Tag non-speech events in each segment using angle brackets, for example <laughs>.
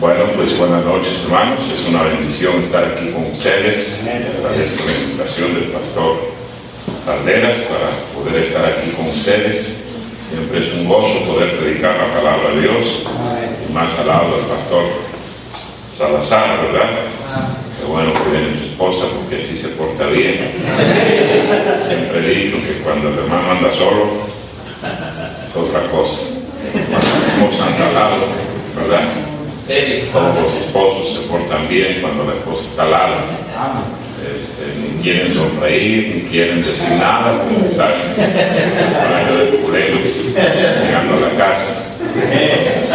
Bueno, pues buenas noches hermanos, es una bendición estar aquí con ustedes. Agradezco la invitación del pastor Calderas para poder estar aquí con ustedes. Siempre es un gozo poder predicar la palabra de Dios, y más al lado del pastor Salazar, ¿verdad? Qué bueno que viene su esposa porque así se porta bien. Siempre he dicho que cuando el hermano anda solo, es otra cosa. Cuando la anda al lado, ¿verdad? Todos los esposos se portan bien cuando la esposa está lado. Este, ni quieren sonreír, ni quieren decir nada, porque saben de problemas llegando a la casa. Entonces,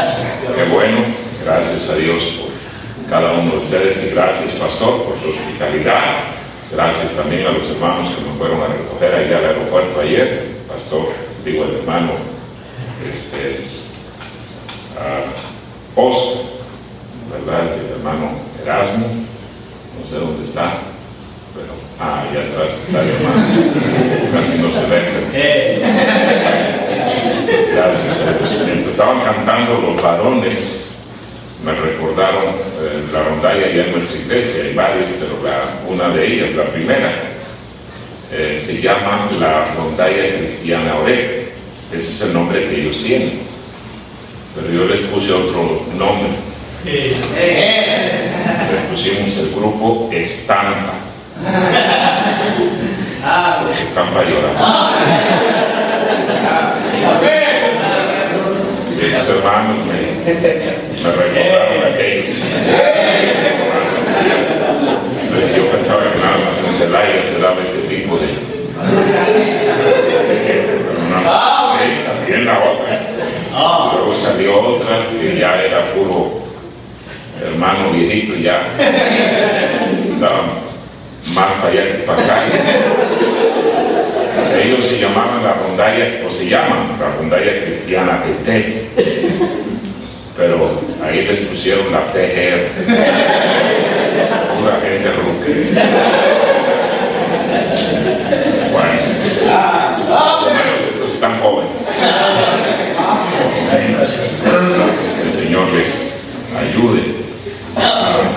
qué bueno, gracias a Dios por cada uno de ustedes y gracias, pastor, por su hospitalidad. Gracias también a los hermanos que me fueron a recoger allá al aeropuerto ayer, pastor, digo el hermano, este, ¿verdad? El hermano Erasmo, no sé dónde está, pero, ah, allá atrás está el hermano, <laughs> casi no se ve. Gracias a Dios. Estaban cantando los varones, me recordaron eh, la rondalla allá en nuestra iglesia, hay varios, pero la, una de ellas, la primera, eh, se llama la rondalla cristiana Ore. Ese es el nombre que ellos tienen. Pero yo les puse otro nombre le pusimos el grupo Estampa. Estampa llorando. Esos hermanos me, me recordaron aquellos. Yo pensaba que nada más en Celaya se daba ese tipo de. sí, también la otra. Luego salió otra que ya era puro hermano viejito ya estaba más para allá que para acá. Ellos se llamaban la rondalla, o se llaman la rondalla cristiana de T. Pero ahí les pusieron la PGR. Pura gente ruque. Bueno, menos estos están jóvenes. El Señor les ayude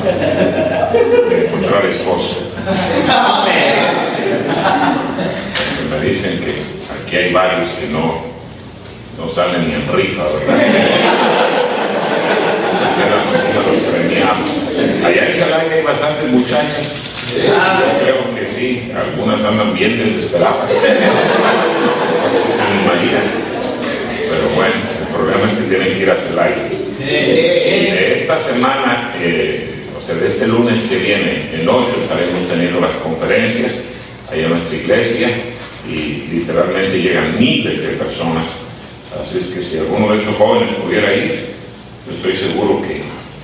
de encontrar esposo. Me dicen que aquí hay varios que no, no salen ni en rifa, ¿verdad? los premiados. Allá en Salaya hay bastantes muchachas. Yo creo que sí, algunas andan bien desesperadas. Pero bueno, el problema es que tienen que ir a Celaya. Esta semana, eh, este lunes que viene, el 8, estaremos teniendo las conferencias ahí en nuestra iglesia y literalmente llegan miles de personas. Así es que si alguno de estos jóvenes pudiera ir, yo estoy seguro que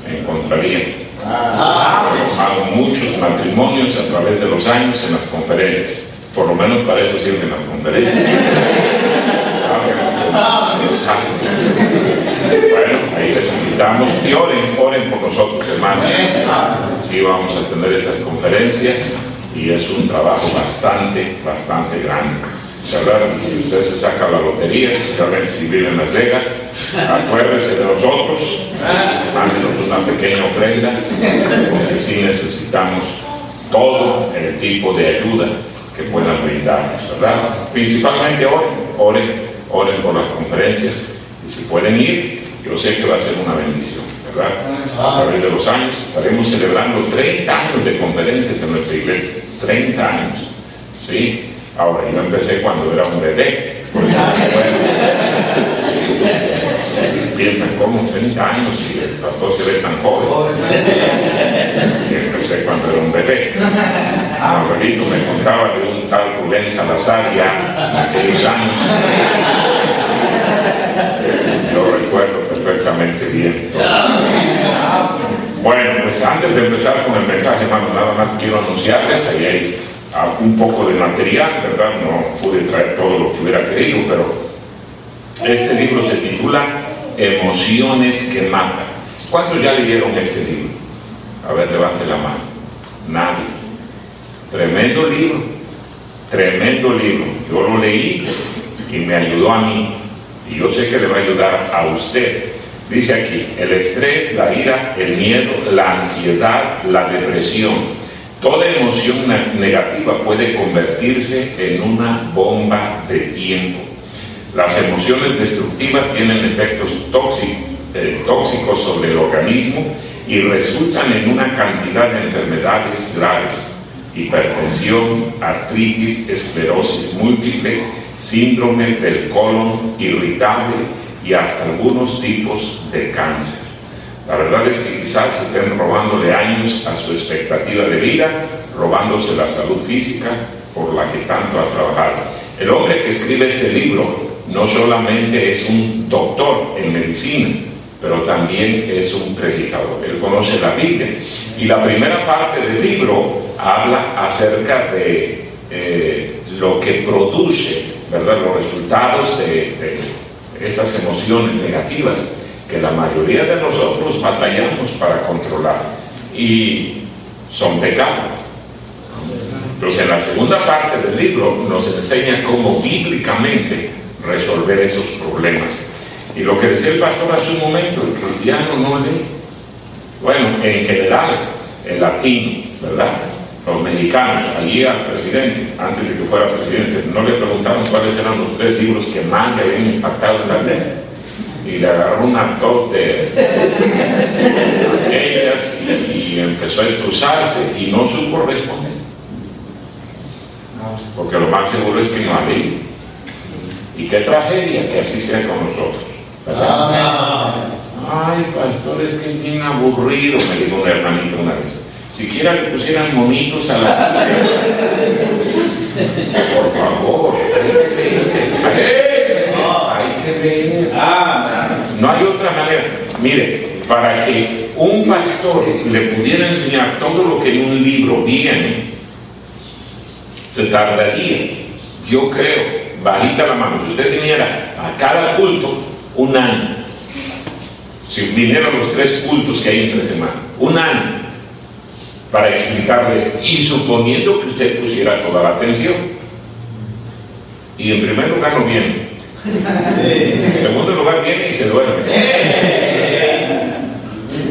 me encontraría. Hago muchos matrimonios a través de los años en las conferencias. Por lo menos para eso sirven las conferencias. <laughs> Invitamos oren, oren por nosotros, hermanos. Sí, vamos a tener estas conferencias y es un trabajo bastante, bastante grande. ¿Verdad? Si usted se saca la lotería, especialmente si vive en Las Vegas, acuérdese de nosotros, mándenos una pequeña ofrenda, porque sí necesitamos todo el tipo de ayuda que puedan brindarnos, ¿verdad? Principalmente oren, oren, oren por las conferencias y si pueden ir, yo sé que va a ser una bendición, ¿verdad? A través de los años estaremos celebrando 30 años de conferencias en nuestra iglesia. 30 años. ¿Sí? Ahora, yo empecé cuando era un bebé. <laughs> Piensan, ¿cómo 30 años y el pastor se ve tan joven? Sí, empecé cuando era un bebé. Abuelito me contaba de un tal Rubén Salazar ya en aquellos años. Lo recuerdo Bueno, pues antes de empezar con el mensaje, hermano, nada más quiero anunciarles, ahí hay un poco de material, ¿verdad? No pude traer todo lo que hubiera querido, pero este libro se titula Emociones que matan. ¿Cuántos ya leyeron este libro? A ver, levante la mano. Nadie. Tremendo libro, tremendo libro. Yo lo leí y me ayudó a mí y yo sé que le va a ayudar a usted. Dice aquí, el estrés, la ira, el miedo, la ansiedad, la depresión, toda emoción negativa puede convertirse en una bomba de tiempo. Las emociones destructivas tienen efectos eh, tóxicos sobre el organismo y resultan en una cantidad de enfermedades graves, hipertensión, artritis, esclerosis múltiple, síndrome del colon irritable y hasta algunos tipos de cáncer. La verdad es que quizás estén robándole años a su expectativa de vida, robándose la salud física por la que tanto ha trabajado. El hombre que escribe este libro no solamente es un doctor en medicina, pero también es un predicador. Él conoce la Biblia. Y la primera parte del libro habla acerca de eh, lo que produce, ¿verdad? Los resultados de, de estas emociones negativas que la mayoría de nosotros batallamos para controlar. Y son pecados. Entonces, en la segunda parte del libro nos enseña cómo bíblicamente resolver esos problemas. Y lo que decía el pastor hace un momento, el cristiano no lee. Bueno, en general, el latino, ¿verdad? Los mexicanos, allí al presidente, antes de que fuera presidente, no le preguntaron cuáles eran los tres libros que más le habían impactado en la ley. Y le agarró un actor de aquellas y, empezó a estruzarse y no supo responder. Porque lo más seguro es que no ha leído. Y qué tragedia que así sea con nosotros. Ay, pastor, es que es bien aburrido, me dijo un hermanito una vez. Siquiera le pusieran monitos a la Por favor, hay que leer. No hay otra manera. Mire, para que un pastor le pudiera enseñar todo lo que en un libro viene, se tardaría, yo creo, bajita la mano, si usted viniera a cada culto, un año. Si vinieron los tres cultos que hay entre semana, un año para explicarles y suponiendo que usted pusiera toda la atención. Y en primer lugar no viene. En segundo lugar viene y se duerme.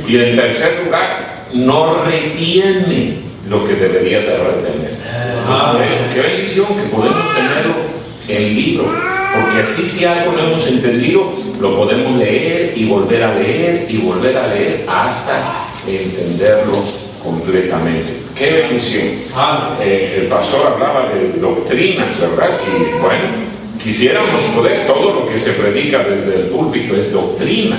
Y en tercer lugar no retiene lo que debería de retener. Entonces, qué bendición que podemos tenerlo en libro porque así si algo no hemos entendido, lo podemos leer y volver a leer y volver a leer hasta entenderlo completamente. Qué bendición. Eh, el pastor hablaba de doctrinas, ¿verdad? Y bueno, quisiéramos poder, todo lo que se predica desde el púlpito es doctrina.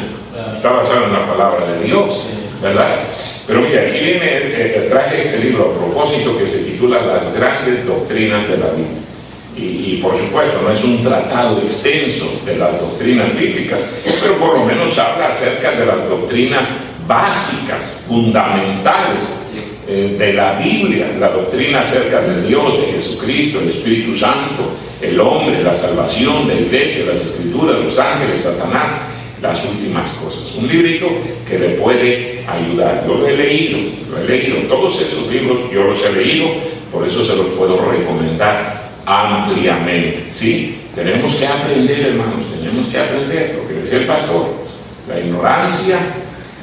Está basado en la palabra de Dios, ¿verdad? Pero mira, aquí viene, eh, eh, traje este libro a propósito que se titula Las grandes doctrinas de la Biblia. Y, por supuesto no es un tratado extenso de las doctrinas bíblicas, pero por lo menos habla acerca de las doctrinas básicas, fundamentales eh, de la Biblia, la doctrina acerca de Dios, de Jesucristo, el Espíritu Santo, el hombre, la salvación, la iglesia, las escrituras, los ángeles, Satanás, las últimas cosas. Un librito que le puede ayudar. Yo lo he leído, lo he leído, todos esos libros yo los he leído, por eso se los puedo recomendar ampliamente. ¿sí? Tenemos que aprender, hermanos, tenemos que aprender lo que decía el pastor. La ignorancia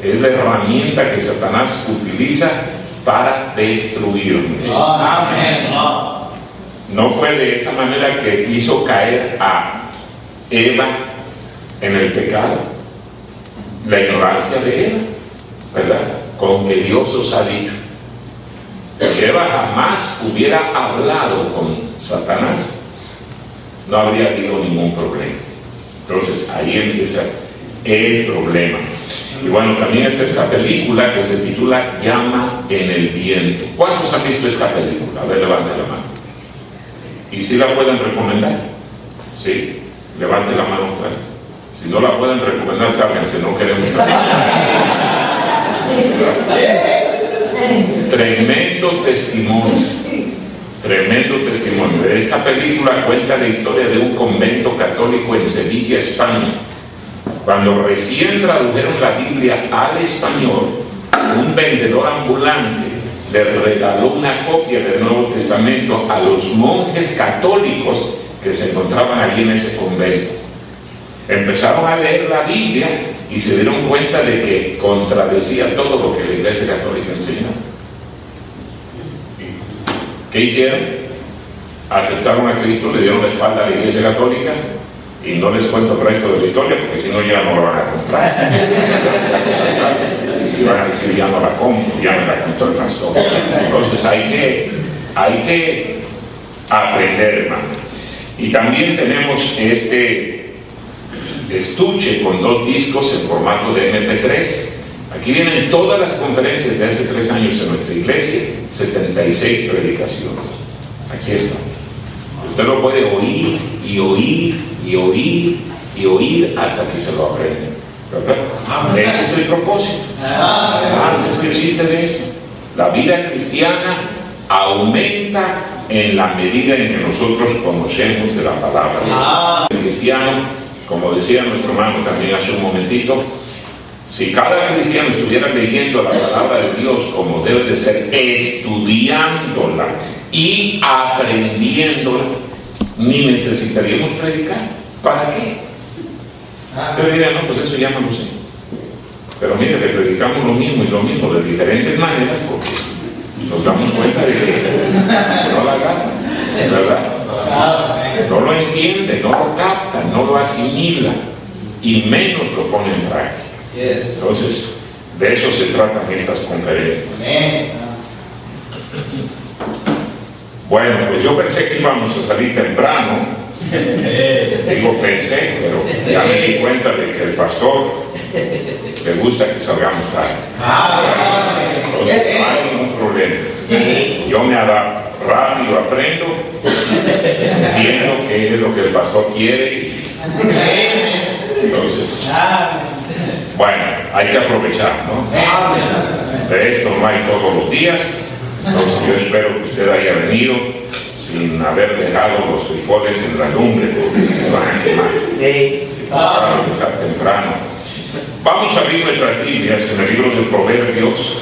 es la herramienta que Satanás utiliza para destruirnos. No fue de esa manera que hizo caer a Eva en el pecado. La ignorancia de Eva, ¿verdad? Con que Dios os ha dicho. Eva jamás hubiera hablado con Satanás, no habría habido ningún problema. Entonces ahí empieza el problema. Y bueno, también está esta película que se titula Llama en el viento. ¿Cuántos han visto esta película? A ver, levante la mano. ¿Y si la pueden recomendar? Sí, levante la mano fuerte. Si no la pueden recomendar, sálganse, no queremos. Tremendo testimonio, tremendo testimonio. Esta película cuenta la historia de un convento católico en Sevilla, España. Cuando recién tradujeron la Biblia al español, un vendedor ambulante le regaló una copia del Nuevo Testamento a los monjes católicos que se encontraban allí en ese convento. empezaron a leer la Biblia y se dieron cuenta de que contradecía todo lo que la Iglesia Católica enseñó. ¿Qué hicieron? Aceptaron a Cristo, le dieron la espalda a la Iglesia Católica y no les cuento el resto de la historia porque si no ya no lo van a comprar. y van a decir ya no la compro, ya me la contó el pastor. Entonces hay que, hay que aprender, hermano. Y también tenemos este estuche con dos discos en formato de MP3. Aquí vienen todas las conferencias de hace tres años en nuestra iglesia, 76 predicaciones. Aquí está. Usted lo puede oír y oír y oír y oír hasta que se lo aprende. ¿Verdad? Ese es el propósito. Ah, es el chiste de eso. La vida cristiana aumenta en la medida en que nosotros conocemos de la palabra. El cristiano, como decía nuestro hermano también hace un momentito, si cada cristiano estuviera leyendo la palabra de Dios como debe de ser, estudiándola y aprendiéndola, ni necesitaríamos predicar. ¿Para qué? Usted diría, no, pues eso ya no lo sé. Pero mire, le predicamos lo mismo y lo mismo de diferentes maneras porque nos damos cuenta de que no la gana, ¿verdad? No lo entiende, no lo capta, no lo asimila y menos lo pone en práctica. Entonces, de eso se tratan estas conferencias. Bueno, pues yo pensé que íbamos a salir temprano. <laughs> Digo pensé, pero ya me di cuenta de que el pastor le gusta que salgamos tarde. Entonces no hay ningún problema. Yo me adapto, rápido aprendo, entiendo qué es lo que el pastor quiere. Entonces, bueno, hay que aprovechar, ¿no? De esto no hay todos los días. Entonces yo espero que usted haya venido sin haber dejado los frijoles en la lumbre porque se van a quemar. Si a empezar temprano. Vamos a abrir nuestras Biblias en el libro de Proverbios,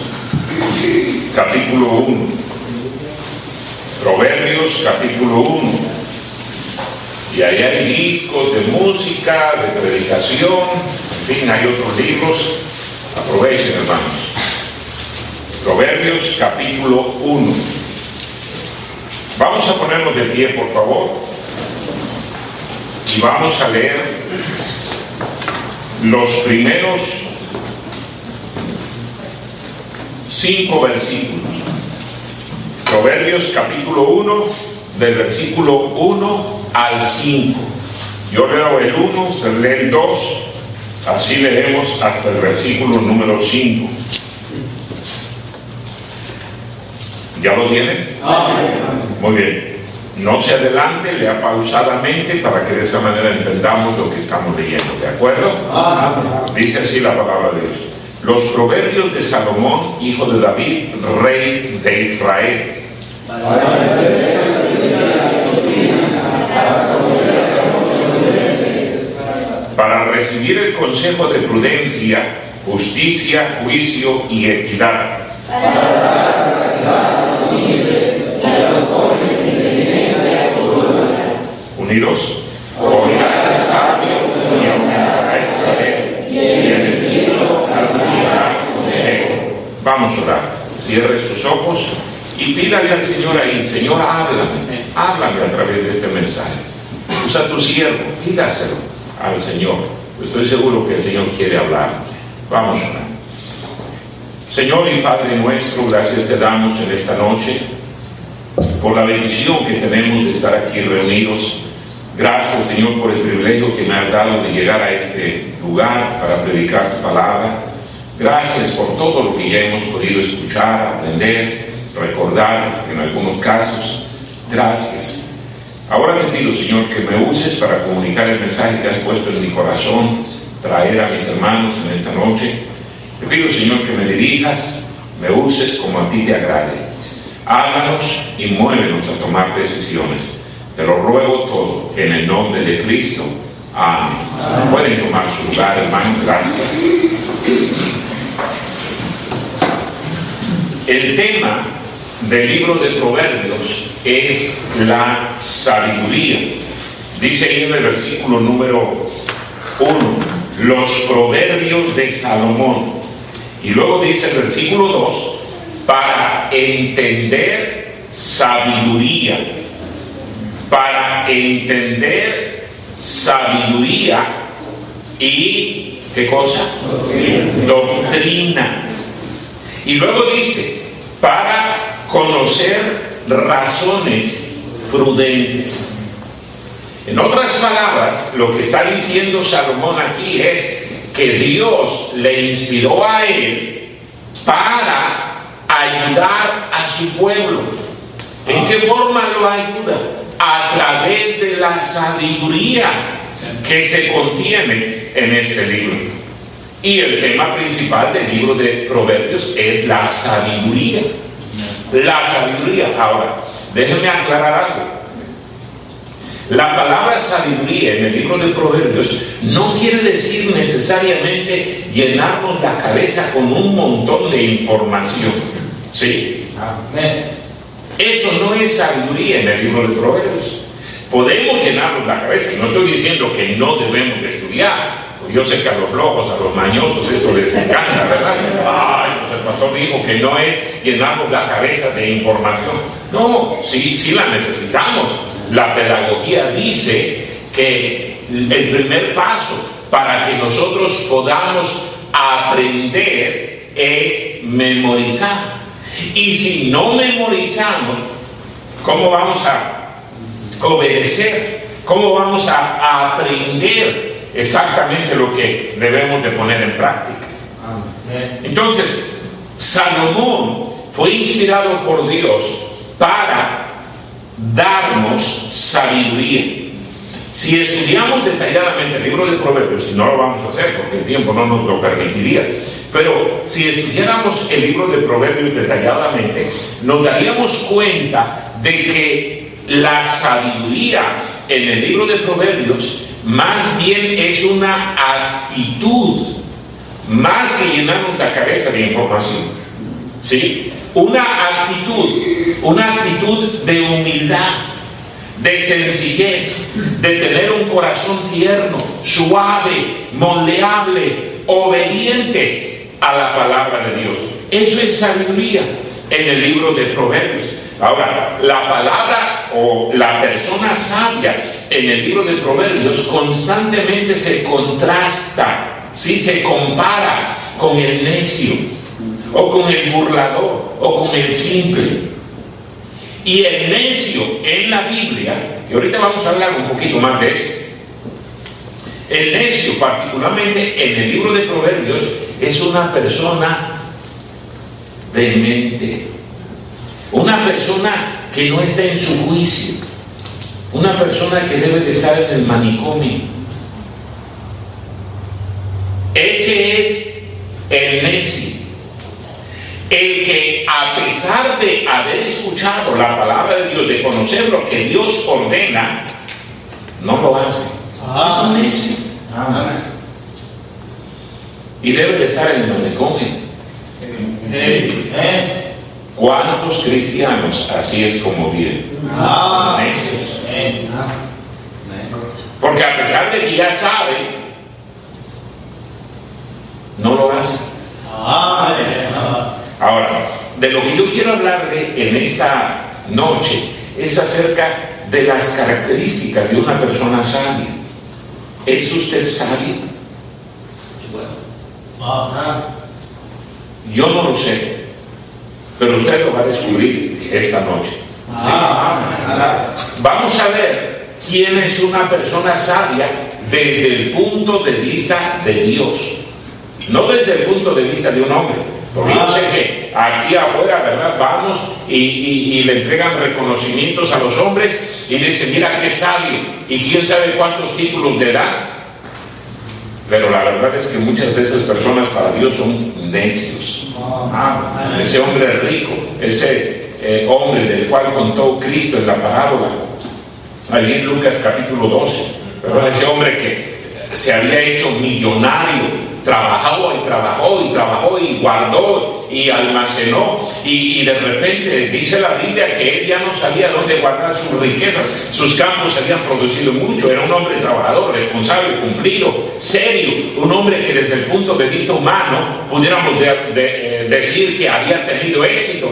capítulo 1. Proverbios, capítulo 1. Y ahí hay discos de música, de predicación, en fin, hay otros libros. Aprovechen, hermanos. Proverbios capítulo 1. Vamos a ponernos de pie, por favor, y vamos a leer los primeros cinco versículos. Proverbios capítulo 1, del versículo 1 al 5. Yo leo el 1, usted lee el 2, así leemos hasta el versículo número 5. ¿Ya lo tiene? Muy bien. No se adelante, lea pausadamente para que de esa manera entendamos lo que estamos leyendo, ¿de acuerdo? Dice así la palabra de Dios. Los proverbios de Salomón, hijo de David, rey de Israel. Para recibir el consejo de prudencia, justicia, juicio y equidad. Unidos, oirá al sabio y aumentará el saber, y el entendido adquirirá consejo. Vamos a orar. Cierre sus ojos y pídale al Señor ahí, Señor, háblame, háblame a través de este mensaje. Usa tu siervo, pídaselo al Señor. Estoy seguro que el Señor quiere hablar. Vamos a orar. Señor y Padre nuestro, gracias te damos en esta noche por la bendición que tenemos de estar aquí reunidos. Gracias, Señor, por el privilegio que me has dado de llegar a este lugar para predicar tu palabra. Gracias por todo lo que ya hemos podido escuchar, aprender, recordar en algunos casos. Gracias. Ahora te pido, Señor, que me uses para comunicar el mensaje que has puesto en mi corazón, traer a mis hermanos en esta noche. Te pido, Señor, que me dirijas, me uses como a ti te agrade. Háganos y muévenos a tomar decisiones. Te lo ruego todo en el nombre de Cristo. Amén. Pueden tomar su lugar, hermano. Gracias. El tema del libro de Proverbios es la sabiduría. Dice ahí en el versículo número Uno, los proverbios de Salomón. Y luego dice el versículo 2, para entender sabiduría, para entender sabiduría y, ¿qué cosa? Doctrina. Y luego dice, para conocer razones prudentes. En otras palabras, lo que está diciendo Salomón aquí es que Dios le inspiró a él para ayudar a su pueblo. ¿En qué forma lo ayuda? A través de la sabiduría que se contiene en este libro. Y el tema principal del libro de Proverbios es la sabiduría. La sabiduría. Ahora, déjenme aclarar algo. La palabra sabiduría en el libro de Proverbios no quiere decir necesariamente llenarnos la cabeza con un montón de información. ¿Sí? Eso no es sabiduría en el libro de Proverbios. Podemos llenarnos la cabeza, y no estoy diciendo que no debemos de estudiar. Yo sé que a los flojos, a los mañosos, esto les encanta, ¿verdad? Ay, pues el pastor dijo que no es llenarnos la cabeza de información. No, sí, sí la necesitamos la pedagogía dice que el primer paso para que nosotros podamos aprender es memorizar. Y si no memorizamos, ¿cómo vamos a obedecer? ¿Cómo vamos a aprender exactamente lo que debemos de poner en práctica? Entonces, Salomón fue inspirado por Dios para darnos sabiduría. Si estudiamos detalladamente el libro de Proverbios, y no lo vamos a hacer porque el tiempo no nos lo permitiría, pero si estudiáramos el libro de Proverbios detalladamente, nos daríamos cuenta de que la sabiduría en el libro de Proverbios más bien es una actitud, más que llenarnos la cabeza de información. ¿Sí? Una actitud, una actitud de humildad, de sencillez, de tener un corazón tierno, suave, moldeable, obediente a la palabra de Dios. Eso es sabiduría en el libro de Proverbios. Ahora, la palabra o la persona sabia en el libro de Proverbios constantemente se contrasta, si se compara con el necio o con el burlador, o con el simple. Y el necio en la Biblia, y ahorita vamos a hablar un poquito más de eso, el necio, particularmente en el libro de Proverbios, es una persona demente, una persona que no está en su juicio, una persona que debe de estar en el manicomio. Ese es el necio el que a pesar de haber escuchado la palabra de Dios, de conocer lo que Dios ordena, no lo hace. es un necio. Y debe de estar en el manicomio. ¿Cuántos cristianos así es como viven? Necios. Porque a pesar de que ya sabe, no lo hace. Ahora, de lo que yo quiero hablarle en esta noche es acerca de las características de una persona sabia. ¿Es usted sabio? Yo no lo sé, pero usted lo va a descubrir esta noche. Vamos a ver quién es una persona sabia desde el punto de vista de Dios, no desde el punto de vista de un hombre. Porque yo sé que aquí afuera, ¿verdad? Vamos y, le entregan reconocimientos a los hombres y dicen, mira qué sabio, y quién sabe cuántos títulos de edad. Pero la verdad es que muchas de esas personas para Dios son necios. Ah, ese hombre rico, ese eh, hombre del cual contó Cristo en la parábola, allí en Lucas capítulo 12, ese hombre que se había hecho millonario trabajó y trabajó y trabajó y guardó y almacenó. Y, de repente dice la Biblia que él ya no sabía dónde guardar sus riquezas, sus campos habían producido mucho, era un hombre trabajador, responsable, cumplido, serio, un hombre que desde el punto de vista humano pudiéramos eh, decir que había tenido éxito.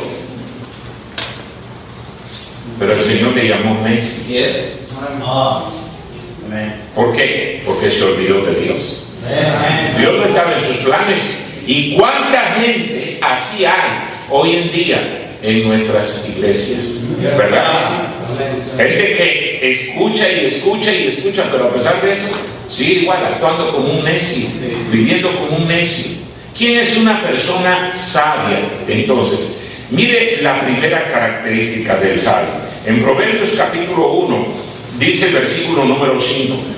Pero el Señor le llamó Messi. ¿Por qué? Porque se olvidó de Dios. Dios no estaba en sus planes. ¿Y cuánta gente así hay hoy en día en nuestras iglesias? ¿Verdad? Gente que escucha y escucha y escucha, pero a pesar de eso, sigue igual, actuando como un necio, viviendo como un necio. ¿Quién es una persona sabia? Entonces, mire la primera característica del sabio. En Proverbios capítulo 1, dice el versículo número 5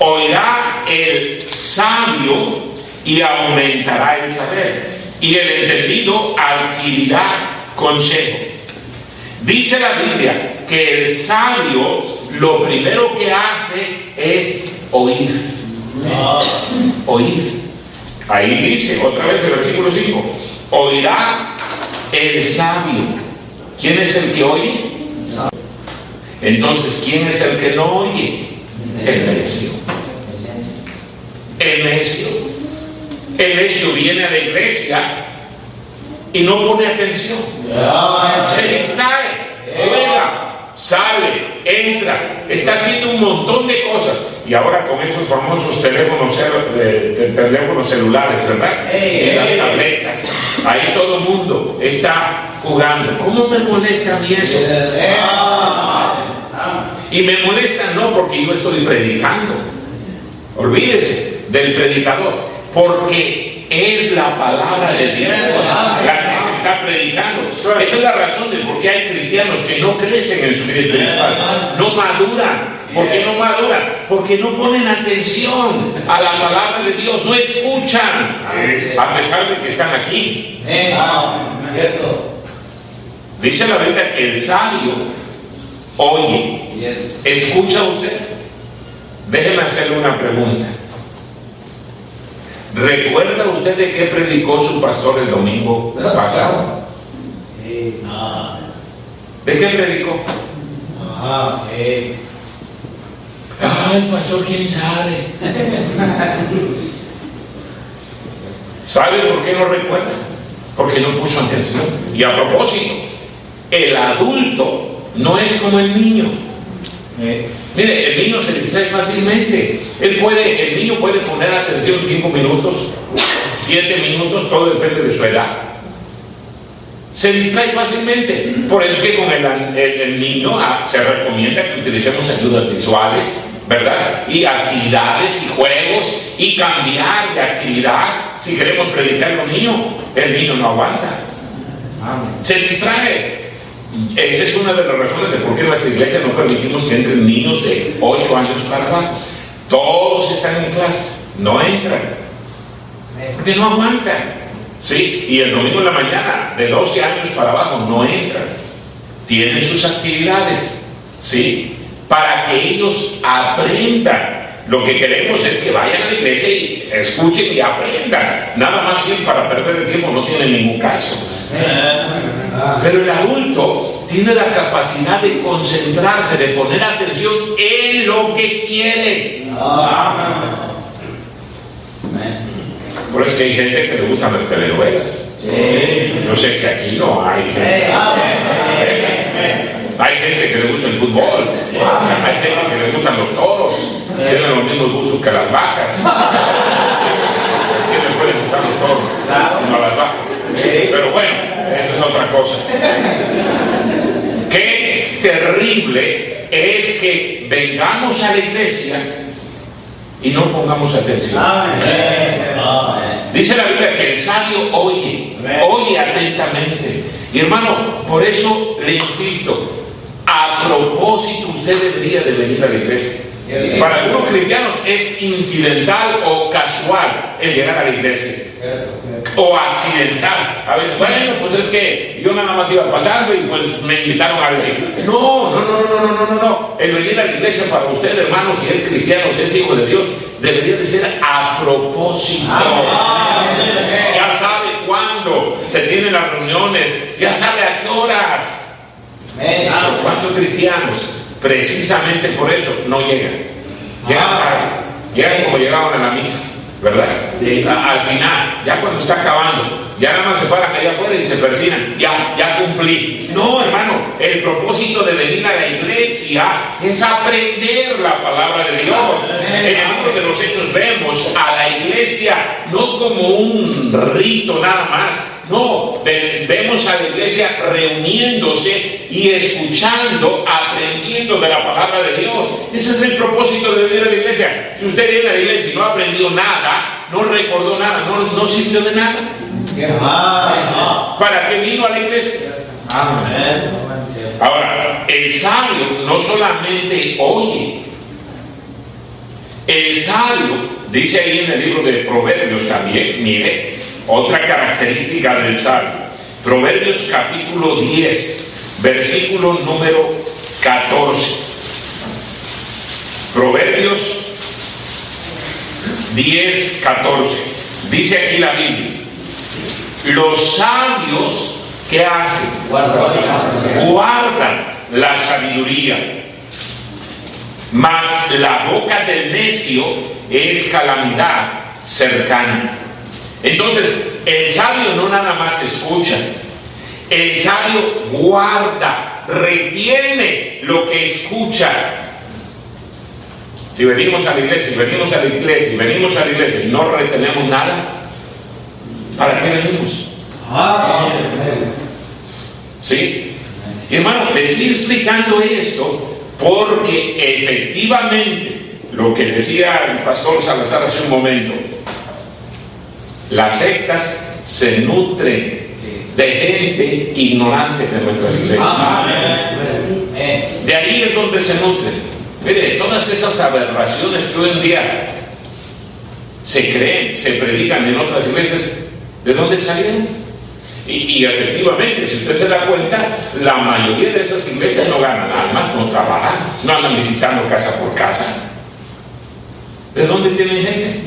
oirá el sabio y aumentará el saber, y el entendido adquirirá consejo. Dice la Biblia que el sabio lo primero que hace es oír. Oír. Ahí dice otra vez el versículo 5, oirá el sabio. ¿Quién es el que oye? Entonces, ¿quién es el que no oye? El necio. El necio. El necio viene a la iglesia y no pone atención. Se distrae, juega, sale, entra, está haciendo un montón de cosas. Y ahora con esos famosos teléfonos, eh, teléfonos celulares, ¿verdad? Y las tabletas. Ahí todo el mundo está jugando. ¿Cómo me molesta a mí eso? Y me molesta no porque yo estoy predicando. Olvídese del predicador, porque es la palabra de Dios la está predicando. Esa es la razón de por qué hay cristianos que no crecen en su vida espiritual, no maduran. ¿Por qué no maduran? Porque no ponen atención a la palabra de Dios, no escuchan, a pesar de que están aquí. Dice la Biblia que el sabio oye. ¿Escucha usted? Déjenme hacerle una pregunta. ¿Recuerda usted de qué predicó su pastor el domingo pasado? ¿De qué predicó? Ay, pastor, quién sabe. ¿Sabe por qué no recuerda? Porque no puso atención. Y a propósito, el adulto no es como el niño. Eh, mire, el niño se distrae fácilmente. Él puede, el niño puede poner atención cinco minutos, siete minutos, todo depende de su edad. Se distrae fácilmente. Por eso es que con el, niño ah, se recomienda que utilicemos ayudas visuales, ¿verdad? Y actividades y juegos y cambiar de actividad. Si queremos predicar a niño, el niño no aguanta. Se distrae. Esa es una de las razones de por qué en nuestra iglesia no permitimos que entren niños de 8 años para abajo. Todos están en clase, no entran. Porque no aguantan. ¿Sí? Y el domingo en la mañana, de 12 años para abajo, no entran. Tienen sus actividades. ¿Sí? Para que ellos aprendan. Lo que queremos es que vayan a la iglesia y escuchen y aprendan. Nada más ir para perder el tiempo no tiene ningún caso. Pero el adulto tiene la capacidad de concentrarse, de poner atención en lo que quiere. Por eso es que hay gente que le gustan las telenovelas. Yo sé que aquí no hay gente. Hay gente que le gusta el fútbol. Hay gente que le gustan los toros. Tienen los mismos gustos que las vacas. <laughs> ¿Quién le puede gustar los toros? No las vacas. Pero bueno, eso es otra cosa. Qué terrible es que vengamos a la iglesia y no pongamos atención. Dice la Biblia que el sabio oye, oye atentamente. Y hermano, por eso le insisto, a propósito usted debería de venir a la iglesia. Para algunos cristianos es incidental o casual el llegar a la iglesia. O accidental. A ver, bueno, pues es que yo nada más iba pasando y pues me invitaron a venir. No, no, no, no, no, no, no, no. El venir a la iglesia para usted, hermano, si es cristiano, si es hijo de Dios, debería de ser a propósito propósito. Ya sabe cuándo se tienen las reuniones, ya sabe a qué horas. ¿Cuántos cristianos precisamente por eso no llegan? Llegan tarde, llegan como llegaban a la misa. ¿verdad? al final, ya cuando está acabando, ya nada más se paran allá afuera y se persinan, ya, ya cumplí. No, hermano, el propósito de venir a la iglesia es aprender la palabra de Dios. En el libro de los Hechos vemos a la iglesia no como un rito nada más, no, vemos a la iglesia reuniéndose y escuchando, aprendiendo de la palabra de Dios. Ese es el propósito de venir a la iglesia. Si usted viene a la iglesia y no ha aprendido nada, no recordó nada, no, no sirvió de nada. ¿Para qué vino a la iglesia? Ahora, el sabio no solamente oye, el sabio, dice ahí en el libro de Proverbios también, mire, otra característica del salmo. Proverbios capítulo 10, versículo número 14. Proverbios 10, 14. Dice aquí la Biblia. Los sabios, ¿qué hacen? Guardan la sabiduría. Mas la boca del necio es calamidad cercana. Entonces, el sabio no nada más escucha, el sabio guarda, retiene lo que escucha. Si venimos a la iglesia, y venimos a la iglesia, y venimos a la iglesia y no retenemos nada, ¿para qué venimos? ¿Sí? Y hermano, le estoy explicando esto porque efectivamente lo que decía el pastor Salazar hace un momento, las sectas se nutren de gente ignorante de nuestras iglesias. De ahí es donde se nutren. Mire, todas esas aberraciones que hoy en día se creen, se predican en otras iglesias, ¿de dónde salieron? Y, efectivamente, si usted se da cuenta, la mayoría de esas iglesias no ganan almas, no trabajan, no andan visitando casa por casa. ¿De dónde tienen gente?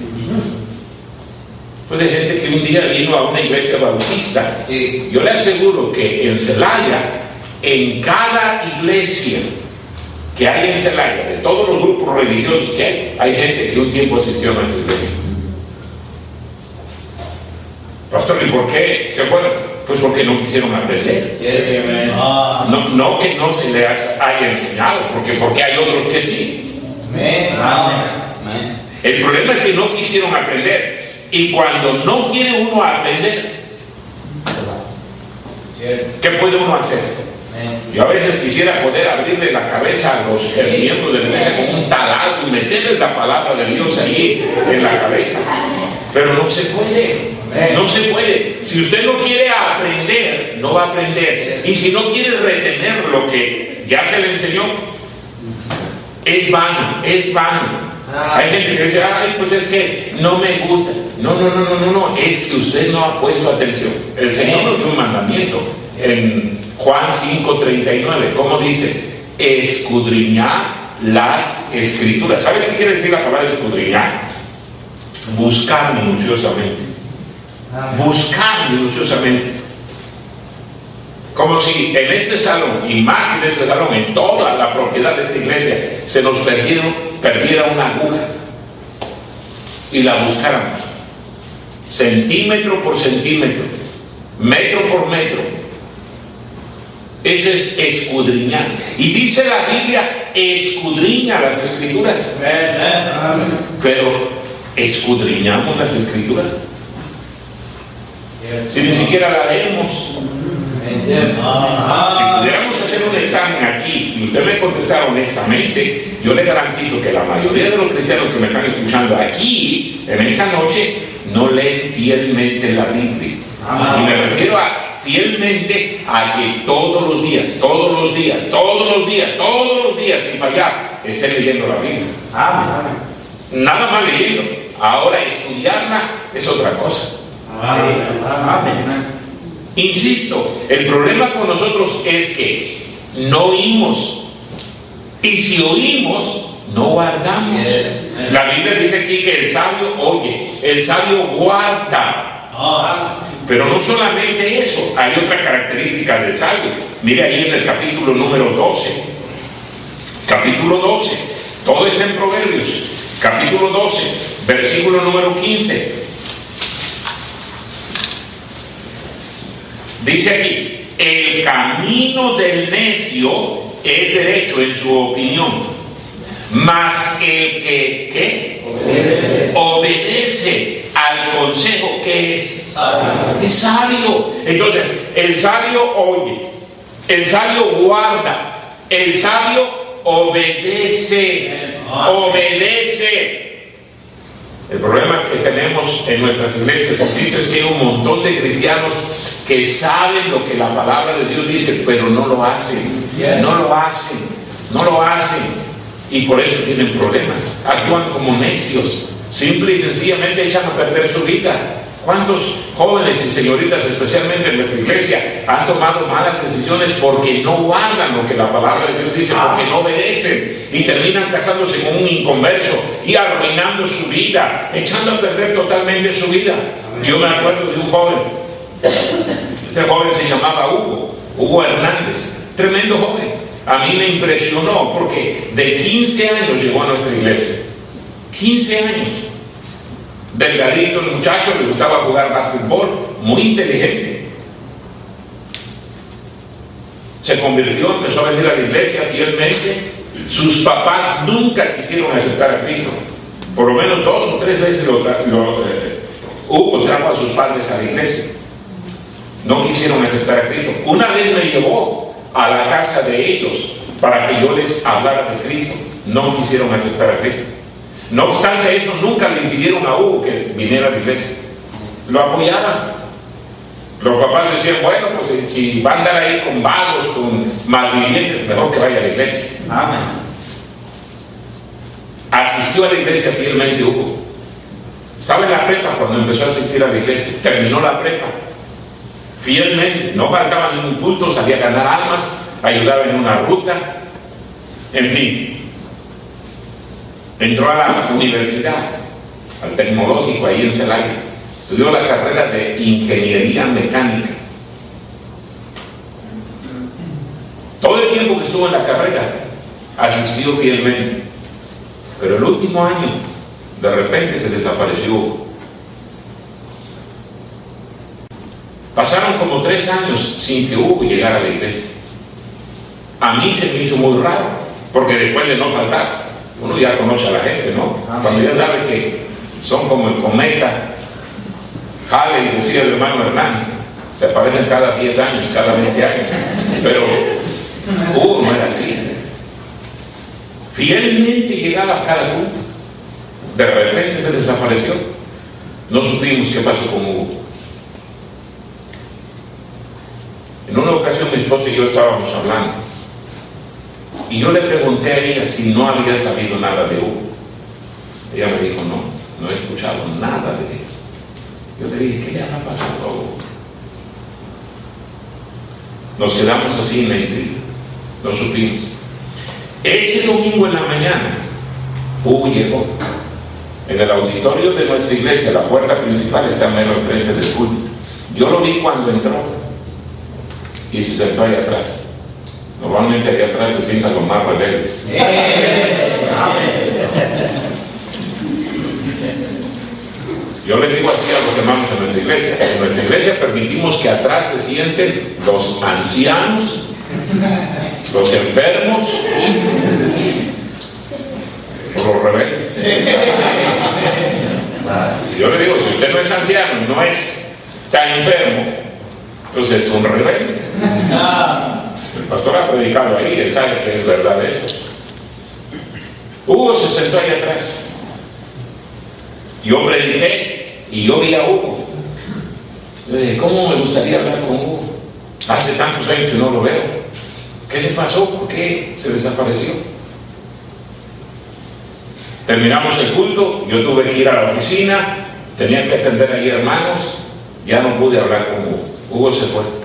De gente que un día vino a una iglesia bautista. yo le aseguro que en Celaya, en cada iglesia que hay en Celaya, de todos los grupos religiosos que hay, hay gente que un tiempo asistió a nuestra iglesia. Pastor, ¿y por qué se fueron? Pues porque no quisieron aprender. No, no que no se les haya enseñado, porque, porque hay otros que sí. El problema es que no quisieron aprender. Y cuando no quiere uno aprender, ¿qué puede uno hacer? Yo a veces quisiera poder abrirle la cabeza a los miembros de la iglesia con un taladro y meterles la palabra de Dios ahí en la cabeza. Pero no se puede. No se puede. Si usted no quiere aprender, no va a aprender. Y si no quiere retener lo que ya se le enseñó, es vano, es vano. Hay gente que dice, ay, pues es que no me gusta. No, no, no, no, no, no, es que usted no ha puesto atención. El Señor nos dio un mandamiento en Juan 5:39. ¿Cómo dice? Escudriñar las escrituras. ¿Sabe qué quiere decir la palabra escudriñar? Buscar minuciosamente. Buscar minuciosamente. Como si en este salón, y más que en este salón, en toda la propiedad de esta iglesia, se nos perdiera una aguja y la buscáramos. Centímetro por centímetro, metro por metro. Eso es escudriñar. Y dice la Biblia, escudriña las escrituras. Pero, ¿escudriñamos las escrituras? Si ni siquiera la leemos. Si pudiéramos hacer un examen aquí y usted me contestara honestamente, yo le garantizo que la mayoría de los cristianos que me están escuchando aquí, en esta noche, no leen fielmente la Biblia. Y me refiero a fielmente a que todos los días, todos los días, todos los días, todos los días, sin fallar, estén leyendo la Biblia. Nada más leyendo. Ahora estudiarla es otra cosa. Amén. Insisto, el problema con nosotros es que no oímos. Y si oímos, no guardamos. La Biblia dice aquí que el sabio oye, el sabio guarda. Pero no solamente eso, hay otra característica del sabio. Mire ahí en el capítulo número 12. Capítulo 12. Todo está en Proverbios. Capítulo 12, versículo número 15. Dice aquí, el camino del necio es derecho en su opinión, mas el que ¿qué? obedece al consejo que es es sabio. Entonces, el sabio oye, el sabio guarda, el sabio obedece, obedece. El problema que tenemos en nuestras iglesias es que hay un montón de cristianos que saben lo que la palabra de Dios dice, pero no lo hacen, no lo hacen, no lo hacen. Y por eso tienen problemas. Actúan como necios. Simple y sencillamente echan a perder su vida. ¿Cuántos jóvenes y señoritas, especialmente en nuestra iglesia, han tomado malas decisiones porque no guardan lo que la palabra de Dios dice, porque no obedecen y terminan casándose con un inconverso y arruinando su vida, echando a perder totalmente su vida? Yo me acuerdo de un joven, este joven se llamaba Hugo, Hugo Hernández, tremendo joven. A mí me impresionó porque de 15 años llegó a nuestra iglesia. 15 años delgadito el muchacho, le gustaba jugar básquetbol, muy inteligente. Se convirtió, empezó a venir a la iglesia fielmente. Sus papás nunca quisieron aceptar a Cristo. Por lo menos dos o tres veces lo, eh, Hugo trajo a sus padres a la iglesia. No quisieron aceptar a Cristo. Una vez me llevó a la casa de ellos para que yo les hablara de Cristo. No quisieron aceptar a Cristo. No obstante eso, nunca le impidieron a Hugo que viniera a la iglesia. Lo apoyaban. Los papás decían, bueno, pues si, va a andar ahí con vagos, con malvivientes, mejor que vaya a la iglesia. Amén. Asistió a la iglesia fielmente Hugo. Estaba en la prepa cuando empezó a asistir a la iglesia. Terminó la prepa. Fielmente. No faltaba ningún culto, salía a ganar almas, ayudaba en una ruta. En fin, Entró a la universidad, al tecnológico ahí en Celaya. Estudió la carrera de ingeniería mecánica. Todo el tiempo que estuvo en la carrera, asistió fielmente. Pero el último año, de repente se desapareció. Pasaron como tres años sin que Hugo llegara a la iglesia. A mí se me hizo muy raro, porque después de no faltar, uno ya conoce a la gente, ¿no? Cuando ya sabe que son como el cometa, Jale y decía el hermano Hernán, se aparecen cada 10 años, cada 20 años, pero Hugo no era así. Fielmente llegaba a cada culto, de repente se desapareció. No supimos qué pasó con Hugo. En una ocasión mi esposa y yo estábamos hablando y yo le pregunté a ella si no había sabido nada de Hugo. Ella me dijo, no, no he escuchado nada de eso. Yo le dije, ¿qué le habrá pasado a Hugo? Nos quedamos así en la intriga, no supimos. Ese domingo en la mañana, Hugo llegó. En el auditorio de nuestra iglesia, la puerta principal está mero enfrente del culto. Yo lo vi cuando entró y se sentó ahí atrás. Normalmente allá atrás se sientan los más rebeldes. Yo le digo así a los hermanos de nuestra iglesia. En nuestra iglesia permitimos que atrás se sienten los ancianos, los enfermos los rebeldes. Yo le digo, si usted no es anciano y no es tan enfermo, entonces es un rebelde. El pastor ha predicado ahí, él sabe que es verdad eso. Hugo se sentó ahí atrás. Yo prediqué y yo vi a Hugo. Yo dije, ¿cómo me gustaría hablar con Hugo? Hace tantos años que no lo veo. ¿Qué le pasó? ¿Por qué se desapareció? Terminamos el culto, yo tuve que ir a la oficina, tenía que atender ahí hermanos, ya no pude hablar con Hugo. Hugo se fue.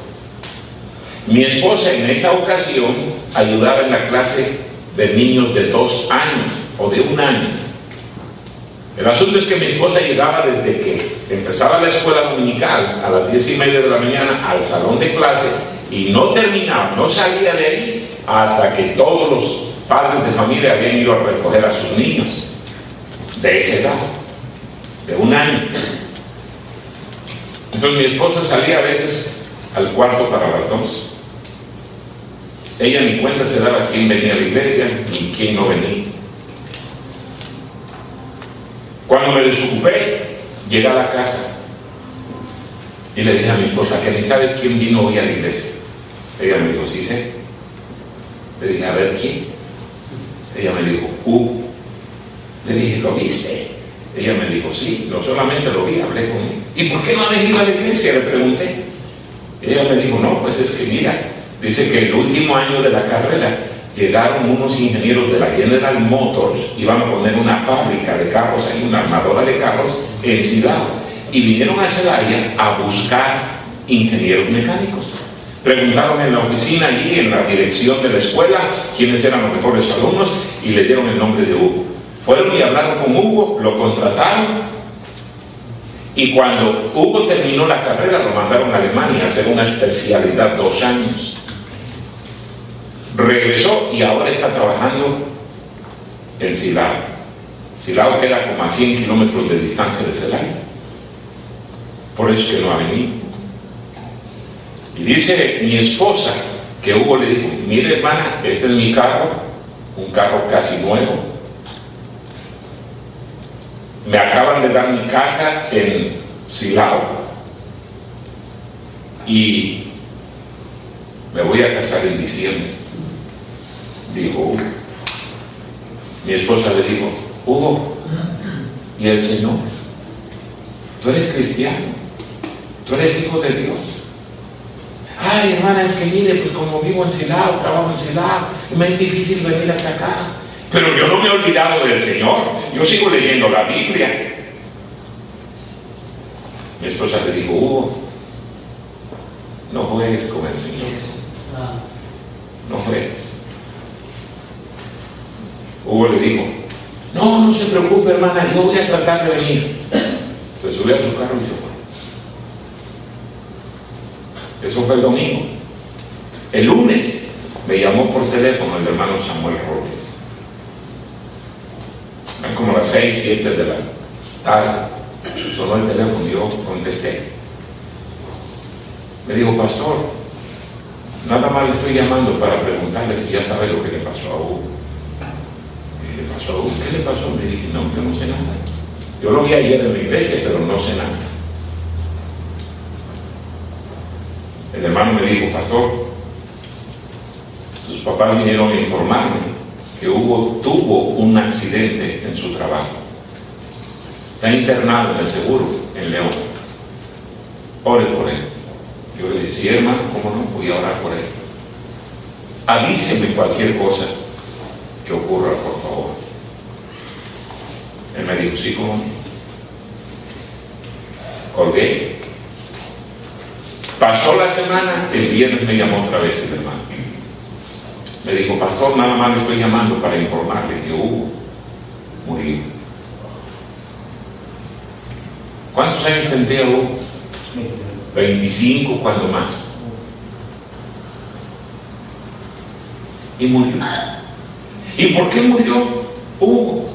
Mi esposa en esa ocasión ayudaba en la clase de niños de dos años o de un año. El asunto es que mi esposa llegaba desde que empezaba la escuela dominical a las diez y media de la mañana al salón de clase y no terminaba, no salía de ahí hasta que todos los padres de familia habían ido a recoger a sus niños de esa edad, de un año. Entonces mi esposa salía a veces al cuarto para las dos. Ella ni cuenta se daba quién venía a la iglesia ni quién no venía. Cuando me desocupé, llegué a la casa y le dije a mi esposa que ni sabes quién vino hoy a la iglesia. Ella me dijo, sí sé. Le dije, a ver quién. Ella me dijo, uh. Le dije, ¿lo viste? Ella me dijo, sí, no solamente lo vi, hablé con él. ¿Y por qué no ha venido a la iglesia? Le pregunté. Ella me dijo, no, pues es que mira, dice que el último año de la carrera llegaron unos ingenieros de la General Motors, iban a poner una fábrica de carros, ahí una armadora de carros en Ciudad, y vinieron a Celaya a buscar ingenieros mecánicos. Preguntaron en la oficina y en la dirección de la escuela quiénes eran los mejores alumnos y le dieron el nombre de Hugo. Fueron y hablaron con Hugo, lo contrataron y cuando Hugo terminó la carrera lo mandaron a Alemania a hacer una especialidad dos años regresó y ahora está trabajando en Silao. Silao queda como a 100 kilómetros de distancia de Celaya. Por eso que no ha venido. Y dice mi esposa que Hugo le dijo, mire hermana, este es mi carro, un carro casi nuevo. Me acaban de dar mi casa en Silao. Y me voy a casar en diciembre dijo Mi esposa le dijo, Hugo, ¿y el Señor? Tú eres cristiano, tú eres hijo de Dios. Ay, hermana, es que mire, pues como vivo en Silao, trabajo en Silao, me es difícil venir hasta acá. Pero yo no me he olvidado del Señor, yo sigo leyendo la Biblia. Mi esposa le dijo, Hugo, no juegues con el Señor. No juegues. Hugo le dijo, no, no se preocupe hermana, yo voy a tratar de venir. Se subió a su carro y se fue. Eso fue el domingo. El lunes me llamó por teléfono el hermano Samuel Robles. Eran como las seis, siete de la tarde. Sonó el teléfono y yo contesté. Me dijo, pastor, nada más le estoy llamando para preguntarle si ya sabe lo que le pasó a Hugo. ¿Qué le pasó? Le dije, no, yo no sé nada. Yo lo vi ayer en la iglesia, pero no sé nada. El hermano me dijo, pastor, sus papás vinieron a informarme que Hugo tuvo un accidente en su trabajo. Está internado en el seguro en León. Ore por él. Yo le decía, hermano, ¿cómo no? Voy a orar por él. Avíseme cualquier cosa que ocurra, por favor. Él me dijo, sí, ¿cómo? Colgué. Pasó la semana, el viernes me llamó otra vez el hermano. Me dijo, pastor, nada más le estoy llamando para informarle que Hugo murió. ¿Cuántos años tendría Hugo? 25, cuando más. Y murió. ¿Y por qué murió Hugo?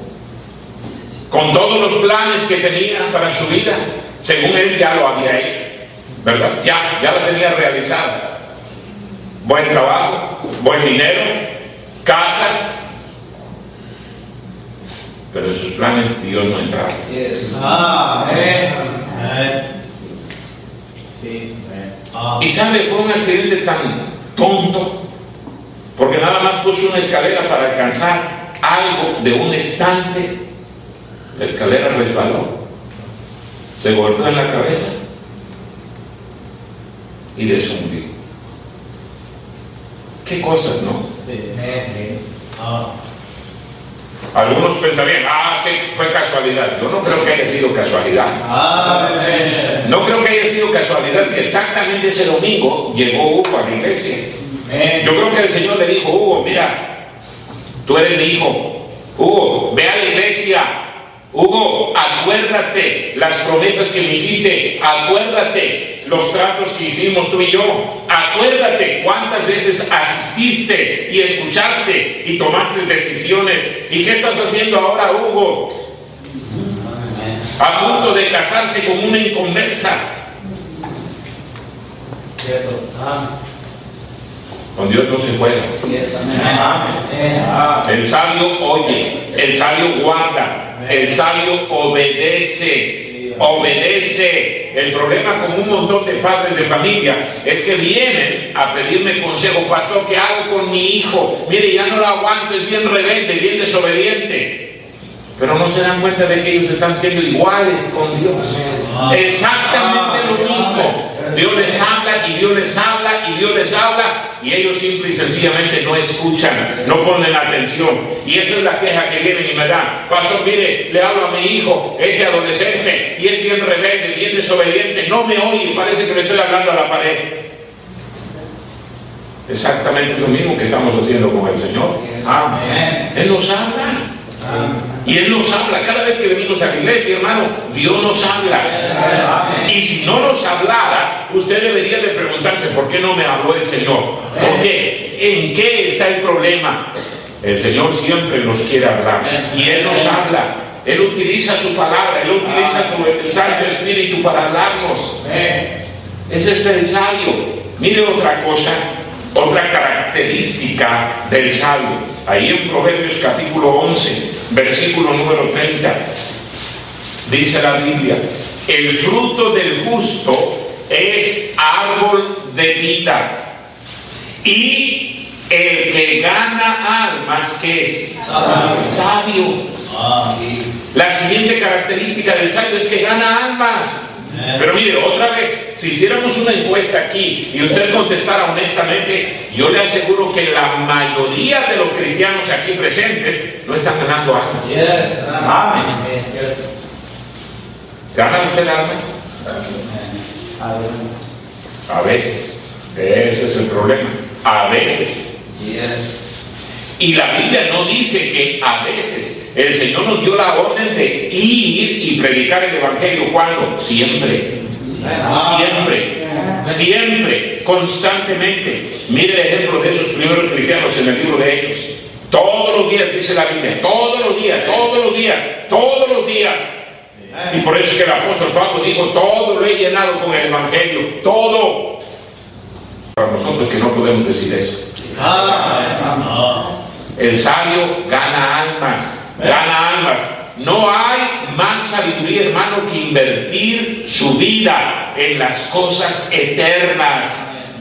con todos los planes que tenía para su vida, según él ya lo había hecho, ¿verdad? Ya, ya lo tenía realizado. Buen trabajo, buen dinero, casa, pero en sus planes Dios no entraba. Y sabe, fue un accidente tan tonto, porque nada más puso una escalera para alcanzar algo de un estante la escalera resbaló, se golpeó en la cabeza y de eso murió. ¿Qué cosas, no? Ah. Algunos pensarían, ah, que fue casualidad. Yo no creo que haya sido casualidad. No creo que haya sido casualidad que exactamente ese domingo llegó Hugo a la iglesia. Yo creo que el Señor le dijo, Hugo, mira, tú eres mi hijo. Hugo, ve a la iglesia Hugo, acuérdate las promesas que me hiciste, acuérdate los tratos que hicimos tú y yo, acuérdate cuántas veces asististe y escuchaste y tomaste decisiones. ¿Y qué estás haciendo ahora, Hugo? A punto de casarse con una inconversa. Con Dios no se juega. El sabio oye, el sabio guarda, el sabio obedece, obedece. El problema con un montón de padres de familia es que vienen a pedirme consejo, pastor, ¿qué hago con mi hijo? Mire, ya no lo aguanto, es bien rebelde, bien desobediente. Pero no se dan cuenta de que ellos están siendo iguales con Dios. Exactamente lo mismo. Dios les habla y Dios les habla y Dios les habla y ellos simple y sencillamente no escuchan, no ponen atención. Y esa es la queja que vienen y me dan. Pastor, mire, le hablo a mi hijo, este adolescente, y es bien rebelde, bien desobediente, no me oye, parece que le estoy hablando a la pared. Exactamente lo mismo que estamos haciendo con el Señor. Amén. Él nos habla. Y Él nos habla. Cada vez que venimos a la iglesia, hermano, Dios nos habla. Y si no nos hablara, usted debería de preguntarse, ¿por qué no me habló el Señor? ¿Por qué? ¿En qué está el problema? El Señor siempre nos quiere hablar. Y Él nos habla. Él utiliza su palabra, Él utiliza su Santo Espíritu para hablarnos. Ese es el sabio. Mire otra cosa, otra característica del sabio. Ahí en Proverbios capítulo 11, versículo número 30, dice la Biblia, el fruto del justo es árbol de vida y el que gana almas, que es sabio. La siguiente característica del sabio es que gana almas. Pero mire, otra vez, si hiciéramos una encuesta aquí y usted contestara honestamente, yo le aseguro que la mayoría de los cristianos aquí presentes no están ganando almas. ¿Gana usted almas? A veces. Ese es el problema. A veces. Y la Biblia no dice que a veces. El Señor nos dio la orden de ir y predicar el Evangelio. ¿Cuándo? Siempre. Siempre. Siempre. Constantemente. Mire el ejemplo de esos primeros cristianos en el libro de Hechos. Todos los días, dice la Biblia. Todos los días, todos los días, todos los días. Y por eso es que el apóstol Pablo dijo, todo lo he llenado con el Evangelio. Todo. Para nosotros que no podemos decir eso. El sabio gana almas gana almas. No hay más sabiduría, hermano, que invertir su vida en las cosas eternas.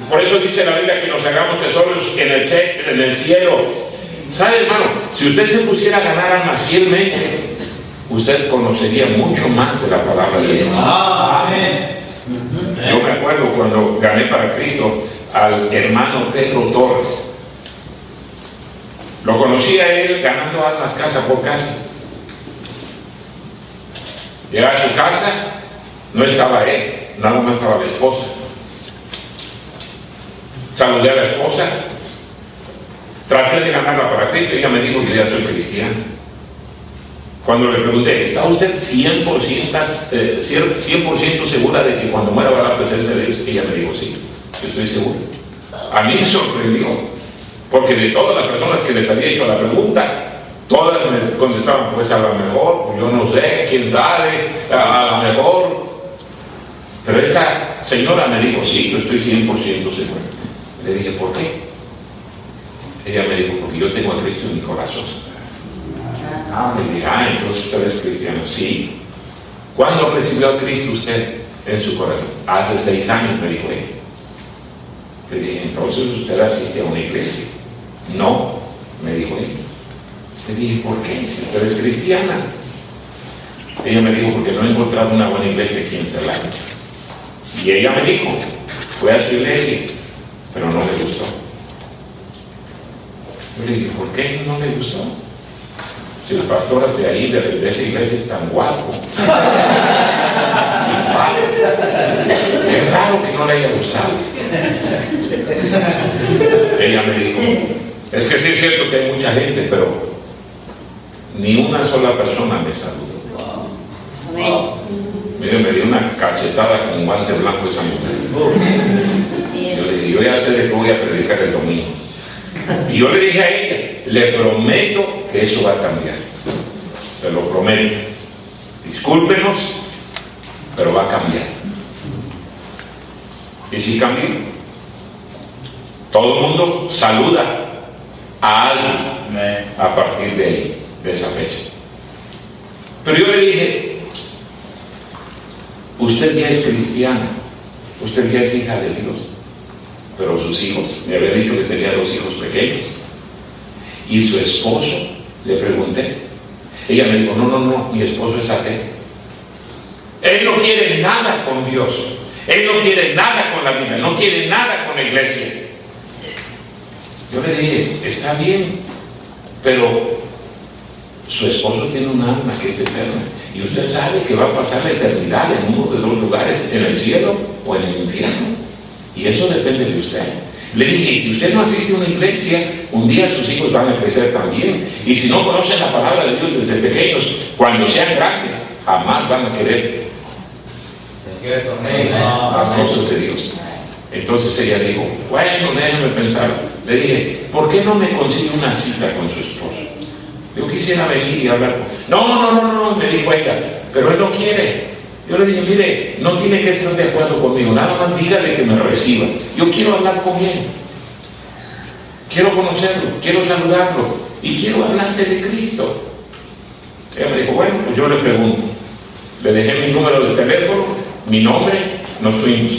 Por eso dice la Biblia que nos hagamos tesoros en el, en el cielo. ¿Sabe, hermano? Si usted se pusiera a ganar almas fielmente, usted conocería mucho más de la palabra de Dios. Yo me acuerdo cuando gané para Cristo al hermano Pedro Torres. Lo conocía él ganando almas casa por casa. Llega a su casa, no estaba él, nada más estaba la esposa. Saludé a la esposa, traté de ganarla para Cristo ella me dijo que ya soy cristiano. Cuando le pregunté, ¿está usted 100%, 100 segura de que cuando muera va a la presencia de Dios? Ella me dijo, sí, estoy seguro. A mí me sorprendió porque de todas las personas que les había hecho la pregunta, todas me contestaban, pues a lo mejor, yo no sé, quién sabe, a, lo mejor. Pero esta señora me dijo, sí, yo estoy 100% seguro. Le dije, ¿por qué? Ella me dijo, porque yo tengo a Cristo en mi corazón. Ah, me dije, ah, entonces usted es cristiano. Sí. ¿Cuándo recibió a Cristo usted en su corazón? Hace seis años, me dijo ella. Le dije, entonces usted asiste a una iglesia. No, me dijo ella. Le dije, ¿por qué? Si usted es cristiana. Ella me dijo, porque no he encontrado una buena iglesia aquí en Celaya. Y ella me dijo, fue a su iglesia, pero no le gustó. Yo le dije, ¿por qué no le gustó? Si el pastor de ahí, de, esa iglesia, es tan guapo, <laughs> es raro que no le haya gustado. Ella me dijo, es que sí es cierto que hay mucha gente, pero ni una sola persona me saludó. Mire, me dio una cachetada con guante blanco esa mujer. Yo le dije, yo ya sé de qué voy a predicar el domingo. Y yo le dije a ella, le prometo que eso va a cambiar. Se lo prometo. Discúlpenos, pero va a cambiar. Y si cambió. Todo el mundo saluda a alguien a partir de de esa fecha. Pero yo le dije, usted ya es cristiana, usted ya es hija de Dios, pero sus hijos, me había dicho que tenía dos hijos pequeños, y su esposo, le pregunté, ella me dijo, no, no, no, mi esposo es ateo. Él no quiere nada con Dios, él no quiere nada con la Biblia, no quiere nada con la iglesia. Yo le dije, está bien, pero su esposo tiene un alma que es eterna. Y usted sabe que va a pasar la eternidad en uno de los lugares, en el cielo o en el infierno. Y eso depende de usted. Le dije, y si usted no asiste a una iglesia, un día sus hijos van a crecer también. Y si no conocen la palabra de Dios desde pequeños, cuando sean grandes, jamás van a querer las cosas de Dios. Entonces ella dijo, bueno, déjame pensar. Le dije, ¿por qué no me consigue una cita con su esposo? Yo quisiera venir y hablar con No, no, no, no, no, me dijo ella, pero él no quiere. Yo le dije, mire, no tiene que estar de acuerdo conmigo, nada más dígale que me reciba. Yo quiero hablar con él. Quiero conocerlo, quiero saludarlo y quiero hablarle de Cristo. Ella me dijo, bueno, pues yo le pregunto. Le dejé mi número de teléfono, mi nombre, nos fuimos.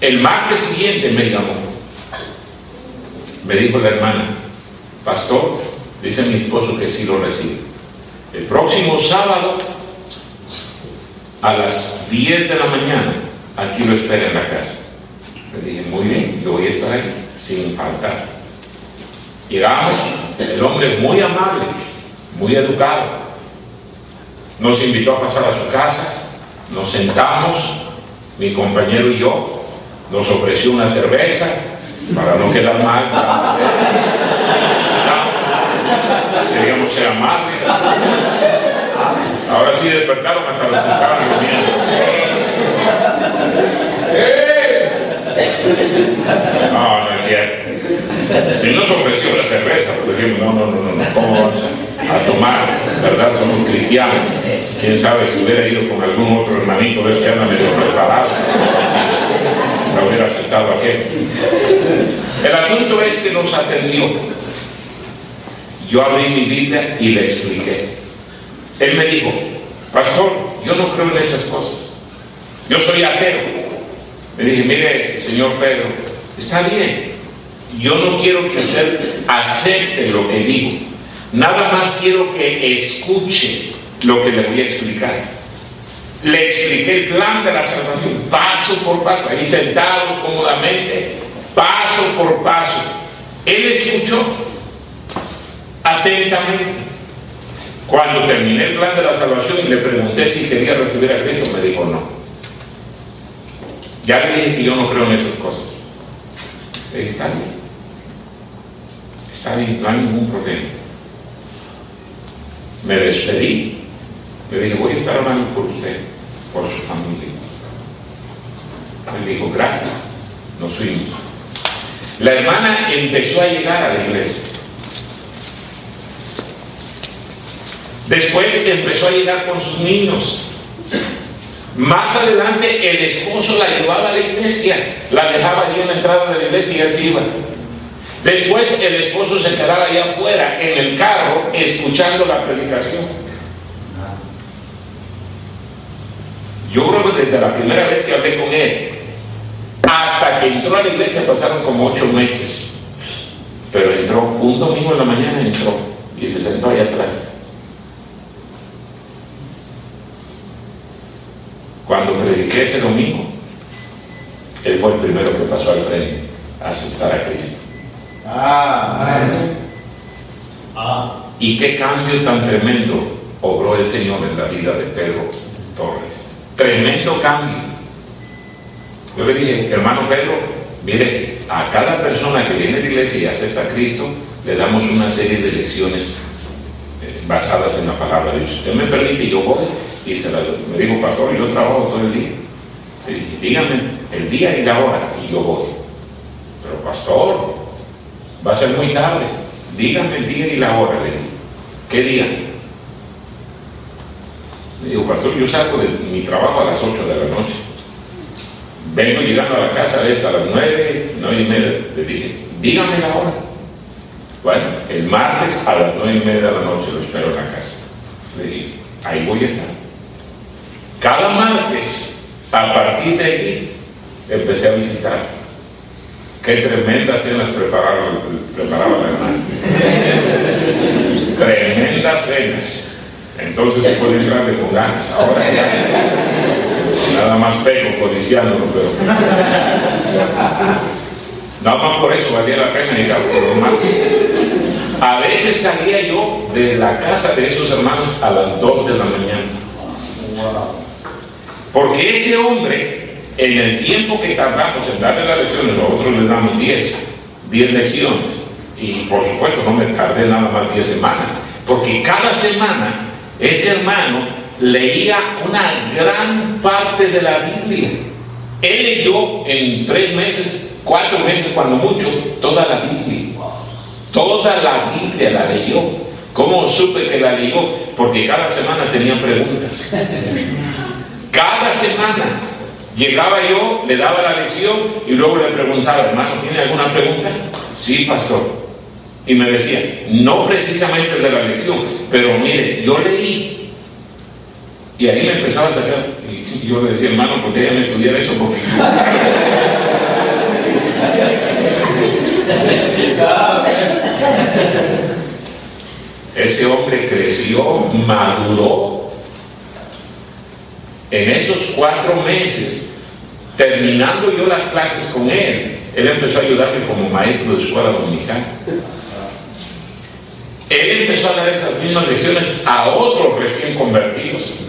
El martes siguiente me llamó. Me dijo la hermana, pastor, dice mi esposo que sí lo recibe. El próximo sábado, a las 10 de la mañana, aquí lo espera en la casa. Le dije, muy bien, yo voy a estar ahí, sin faltar. Llegamos, el hombre muy amable, muy educado, nos invitó a pasar a su casa, nos sentamos, mi compañero y yo, nos ofreció una cerveza para no quedar mal. Queríamos ser amables. Ahora sí despertaron hasta los que estaban durmiendo. ¡Eh! No, no es cierto. Si nos ofreció la cerveza, pues dijimos, no, no, no, no, ¿cómo vamos a, tomar? ¿Verdad? Somos cristianos. Quién sabe si hubiera ido con algún otro hermanito de que anda medio no hubiera aceptado aquel. El asunto es que nos atendió. Yo abrí mi Biblia y le expliqué. Él me dijo, pastor, yo no creo en esas cosas. Yo soy ateo. Le dije, mire, señor Pedro, está bien. Yo no quiero que usted acepte lo que digo. Nada más quiero que escuche lo que le voy a explicar le expliqué el plan de la salvación, paso por paso, ahí sentado cómodamente, paso por paso. Él escuchó atentamente. Cuando terminé el plan de la salvación y le pregunté si quería recibir a Cristo, me dijo no. Ya le dije que yo no creo en esas cosas. Le dije, está bien. Está bien, no hay ningún problema. Me despedí. Le dije, voy a estar hablando por usted por su familia. Él dijo, gracias, nos fuimos. La hermana empezó a llegar a la iglesia. Después empezó a llegar con sus niños. Más adelante el esposo la llevaba a la iglesia, la dejaba allí en la entrada de la iglesia y se iba. Después el esposo se quedaba allá afuera en el carro escuchando la predicación. Yo creo que desde la primera vez que hablé con él, hasta que entró a la iglesia pasaron como ocho meses. Pero entró, un domingo en la mañana entró y se sentó ahí atrás. Cuando prediqué ese domingo, él fue el primero que pasó al frente a aceptar a Cristo. Ah, ah. Y qué cambio tan tremendo obró el Señor en la vida de Pedro Torres. Tremendo cambio. Yo le dije, hermano Pedro, mire, a cada persona que viene a la iglesia y acepta a Cristo, le damos una serie de lecciones eh, basadas en la palabra de Dios. Usted me permite, yo voy. Y se me dijo, pastor, yo trabajo todo el día. dígame el día y la hora y yo voy. Pero pastor, va a ser muy tarde. Dígame el día y la hora, le dije. ¿Qué día? Le digo, pastor, yo salgo de mi trabajo a las 8 de la noche. Vengo llegando a la casa a a las 9, 9 y media. Le dije, dígame la hora. Bueno, el martes a las 9 y media de la noche lo espero en la casa. Le dije, ahí voy a estar. Cada martes, a partir de allí, empecé a visitar. Qué tremendas cenas preparaba, preparaba la hermana. <laughs> tremendas cenas. Entonces se puede entrarle con ganas. Ahora. Nada más pego codiciándolo, pero. Nada más por eso valía la pena ir a los martes. A veces salía yo de la casa de esos hermanos a las 2 de la mañana. Porque ese hombre, en el tiempo que tardamos en darle las lecciones, nosotros le damos 10, 10 lecciones. Y por supuesto no me tardé nada más 10 semanas. Porque cada semana ese hermano leía una gran parte de la Biblia. Él leyó en tres meses, cuatro meses, cuando mucho, toda la Biblia. Toda la Biblia la leyó. ¿Cómo supe que la leyó? Porque cada semana tenía preguntas. Cada semana llegaba yo, le daba la lección y luego le preguntaba, hermano, ¿tiene alguna pregunta? Sí, pastor. Y me decía, no precisamente de la lección, pero mire, yo leí. Y ahí me empezaba a sacar. Y yo le decía, hermano, ¿por qué me estudiar eso? Porque... <laughs> Ese hombre creció, maduró. En esos cuatro meses, terminando yo las clases con él, él empezó a ayudarme como maestro de escuela dominicana. Él empezó a dar esas mismas lecciones a otros recién convertidos.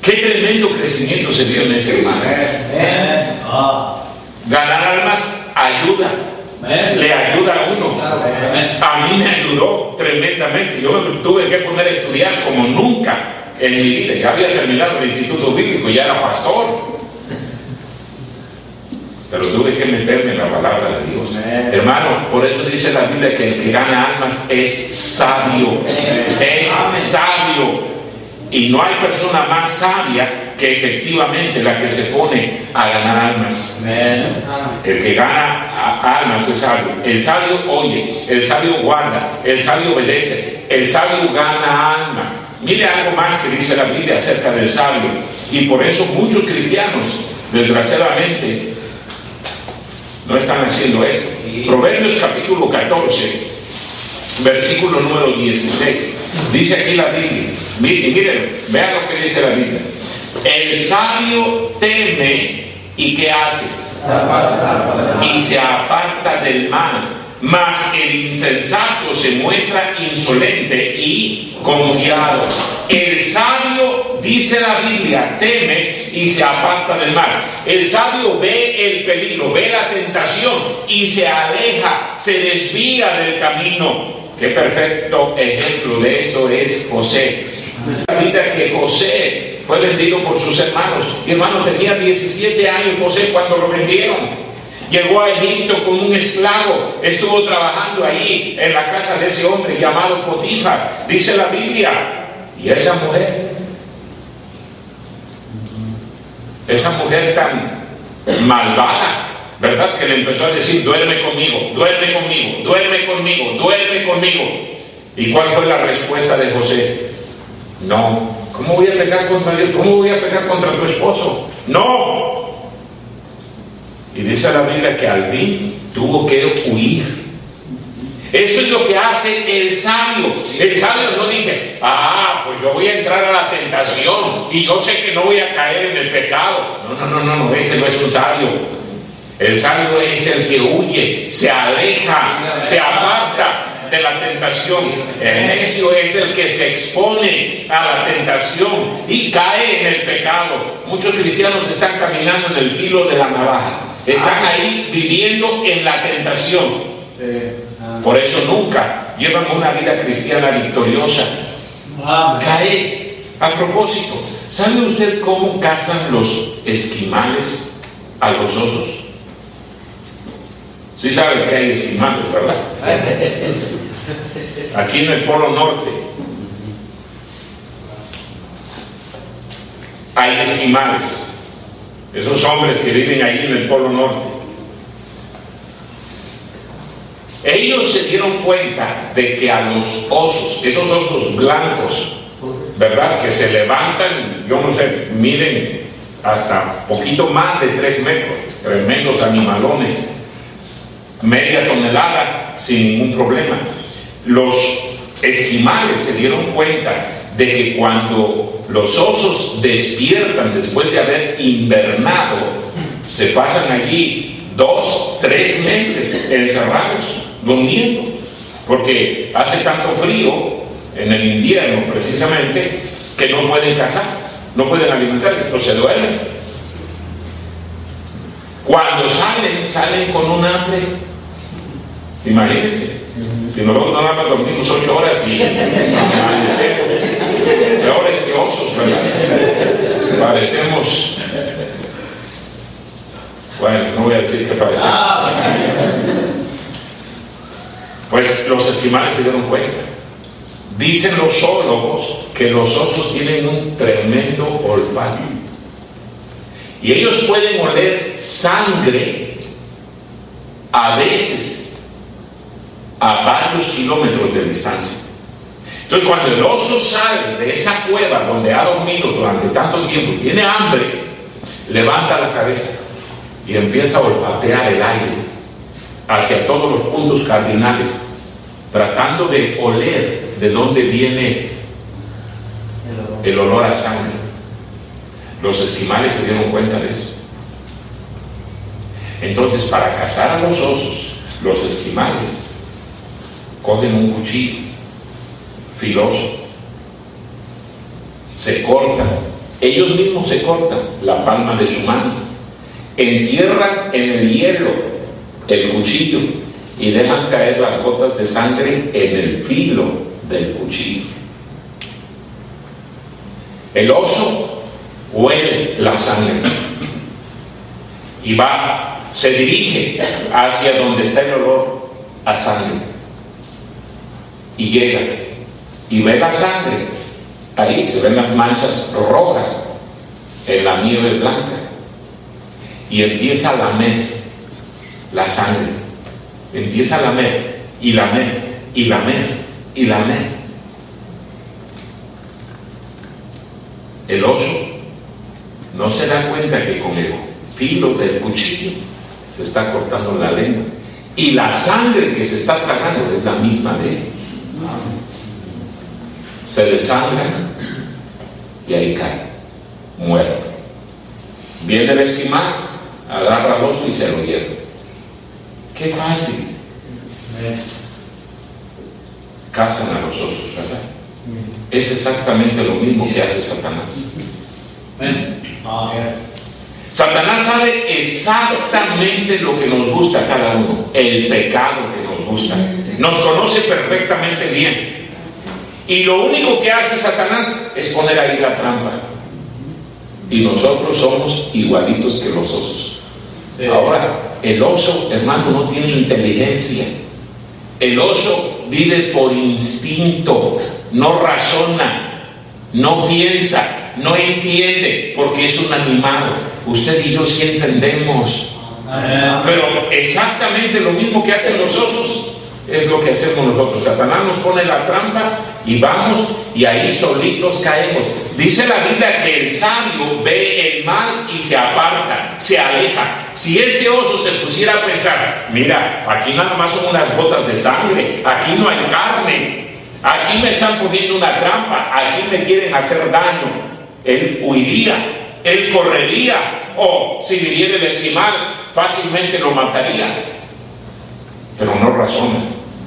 Qué tremendo crecimiento se dio en ese hermano. Ganar almas ayuda. Le ayuda a uno. A mí me ayudó tremendamente. Yo me tuve que poner a estudiar como nunca en mi vida. Ya había terminado el instituto bíblico, ya era pastor. Pero tuve que meterme en la palabra de Dios. Hermano, por eso dice la Biblia que el que gana almas es sabio. Es sabio. Y no hay persona más sabia que efectivamente la que se pone a ganar almas. El que gana almas es sabio. El sabio oye, el sabio guarda, el sabio obedece, el sabio gana almas. Mire algo más que dice la Biblia acerca del sabio. Y por eso muchos cristianos, desgraciadamente, no están haciendo esto. Proverbios capítulo 14, versículo número 16. Dice aquí la Biblia. Miren, miren, vean lo que dice la Biblia. El sabio teme y ¿qué hace? Y se aparta del mal. Mas el insensato se muestra insolente y confiado. El sabio, dice la Biblia, teme y se aparta del mal. El sabio ve el peligro, ve la tentación y se aleja, se desvía del camino. Qué perfecto ejemplo de esto es José. La Biblia que José fue vendido por sus hermanos. Mi hermano tenía 17 años José cuando lo vendieron. Llegó a Egipto con un esclavo, estuvo trabajando ahí en la casa de ese hombre llamado Potifar, dice la Biblia. Y esa mujer, esa mujer tan malvada, ¿verdad? Que le empezó a decir, duerme conmigo, duerme conmigo, duerme conmigo, duerme conmigo. ¿Y cuál fue la respuesta de José? No, ¿cómo voy a pecar contra Dios? ¿Cómo voy a pecar contra tu esposo? No, y dice la Biblia que al fin tuvo que huir. Eso es lo que hace el sabio. El sabio no dice, ah, pues yo voy a entrar a la tentación y yo sé que no voy a caer en el pecado. No, no, no, no, no ese no es un sabio. El sabio es el que huye, se aleja, se aparta de la tentación. El necio es el que se expone a la tentación y cae en el pecado. Muchos cristianos están caminando en el filo de la navaja. Están ahí viviendo en la tentación. Por eso nunca llevan una vida cristiana victoriosa. Cae. A propósito, ¿sabe usted cómo cazan los esquimales a los osos? Sí sabe que hay esquimales, ¿verdad? Aquí en el Polo Norte hay esquimales. Esos hombres que viven ahí en el Polo Norte. Ellos se dieron cuenta de que a los osos, esos osos blancos, ¿verdad? Que se levantan, yo no sé, miden hasta poquito más de tres metros, tremendos animalones, media tonelada sin ningún problema. Los esquimales se dieron cuenta de que cuando los osos despiertan después de haber invernado, se pasan allí dos, tres meses encerrados, durmiendo, porque hace tanto frío en el invierno precisamente que no pueden cazar, no pueden alimentarse, entonces duermen. Cuando salen, salen con un hambre. Imagínense, si nosotros nada más dormimos ocho horas y amanecemos, peores que osos, ¿verdad? Parecemos, bueno, no voy a decir que parecemos. Pues los esquimales se dieron cuenta Dicen los zoólogos que los osos tienen un tremendo olfato. Y ellos pueden oler sangre a veces a varios kilómetros de distancia. Entonces cuando el oso sale de esa cueva donde ha dormido durante tanto tiempo y tiene hambre, levanta la cabeza y empieza a olfatear el aire hacia todos los puntos cardinales, tratando de oler de dónde viene el olor a sangre. Los esquimales se dieron cuenta de eso. Entonces, para cazar a los osos, los esquimales cogen un cuchillo filoso, se cortan, ellos mismos se cortan la palma de su mano, entierran en el hielo el cuchillo y dejan caer las gotas de sangre en el filo del cuchillo. El oso huele la sangre y va, se dirige hacia donde está el olor a sangre y llega y ve la sangre. Ahí se ven las manchas rojas en la nieve blanca y empieza a lamer la sangre. Empieza a lamer y lamer y lamer y la El oso no se da cuenta que con el filo del cuchillo se está cortando la lengua y la sangre que se está tragando es la misma de él. Se desangra y ahí cae, muerto. Viene el esquimal, agarra al oso y se lo lleva. Qué fácil cazan a los osos, ¿verdad? Es exactamente lo mismo que hace Satanás. Satanás sabe exactamente lo que nos gusta a cada uno, el pecado que nos gusta. Nos conoce perfectamente bien. Y lo único que hace Satanás es poner ahí la trampa. Y nosotros somos igualitos que los osos. Ahora, el oso, hermano, no tiene inteligencia. El oso vive por instinto, no razona, no piensa, no entiende, porque es un animal. Usted y yo sí entendemos. Pero exactamente lo mismo que hacen los osos es lo que hacemos nosotros. Satanás nos pone la trampa y vamos y ahí solitos caemos. Dice la Biblia que el sabio ve el mal y se aparta, se aleja. Si ese oso se pusiera a pensar, mira, aquí nada más son unas gotas de sangre, aquí no hay carne, aquí me están poniendo una trampa, aquí me quieren hacer daño, él huiría, él correría, o si viviera el esquimal, fácilmente lo mataría. Pero no razona.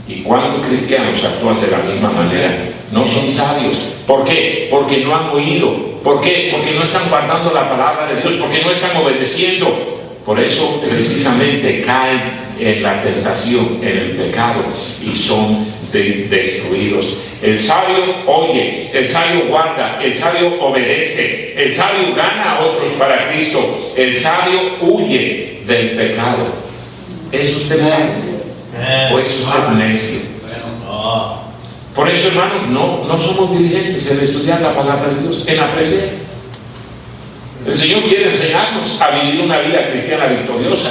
¿Y cuántos cristianos actúan de la misma manera? No son sabios. ¿Por qué? Porque no han oído. ¿Por qué? Porque no están guardando la palabra de Dios, porque no están obedeciendo. Por eso precisamente caen en la tentación, en el pecado y son destruidos. El sabio oye, el sabio guarda, el sabio obedece, el sabio gana a otros para Cristo, el sabio huye del pecado. ¿Es usted sabio? ¿O es usted necio? Por eso, hermano, no, no somos diligentes en estudiar la palabra de Dios, en aprender. El Señor quiere enseñarnos a vivir una vida cristiana victoriosa.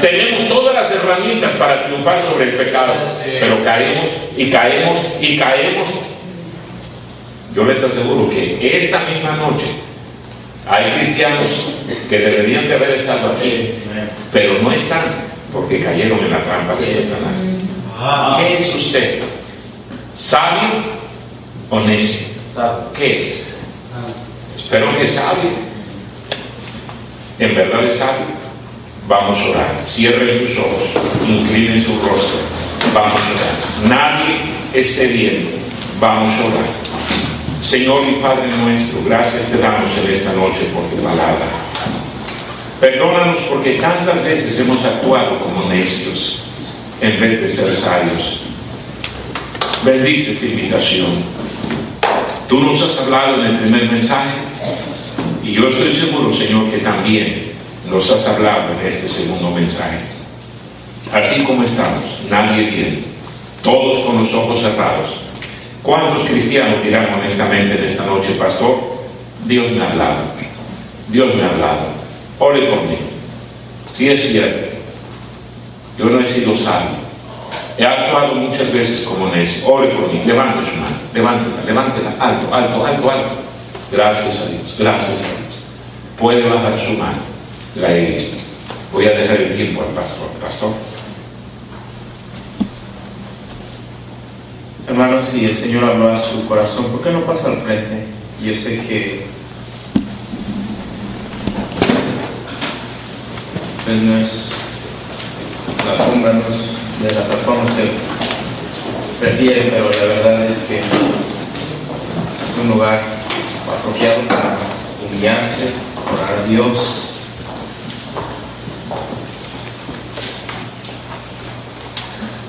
Tenemos todas las herramientas para triunfar sobre el pecado, pero caemos y caemos y caemos. Yo les aseguro que esta misma noche hay cristianos que deberían de haber estado aquí, pero no están porque cayeron en la trampa de Satanás. Ah. ¿Qué es usted? ¿Sabio o necio? ¿Qué es? Espero que sabio en verdad es sabio. Vamos a orar. Cierren sus ojos, inclinen su rostro. Vamos a orar. Nadie esté viendo. Vamos a orar. Señor y Padre nuestro, gracias te damos en esta noche por tu palabra. Perdónanos porque tantas veces hemos actuado como necios en vez de ser sabios. Bendice esta invitación. Tú nos has hablado en el primer mensaje y yo estoy seguro, Señor, que también nos has hablado en este segundo mensaje. Así como estamos, nadie viene, todos con los ojos cerrados. ¿Cuántos cristianos dirán honestamente en esta noche, pastor? Dios me ha hablado, Dios me ha hablado, ore mí. Si es cierto, yo no he sido sabio, he actuado muchas veces como necio, ore mí, levante su mano, levántela, levántela, alto, alto, alto, alto. Gracias a Dios, gracias a Dios. Puede bajar su mano, la he visto. Voy a dejar el tiempo al pastor. Pastor. Hermanos, si el Señor habló a su corazón, ¿por qué no pasa al frente? Yo sé que no es de la forma que prefiere, pero la verdad es que es un lugar apropiado para humillarse, orar a Dios,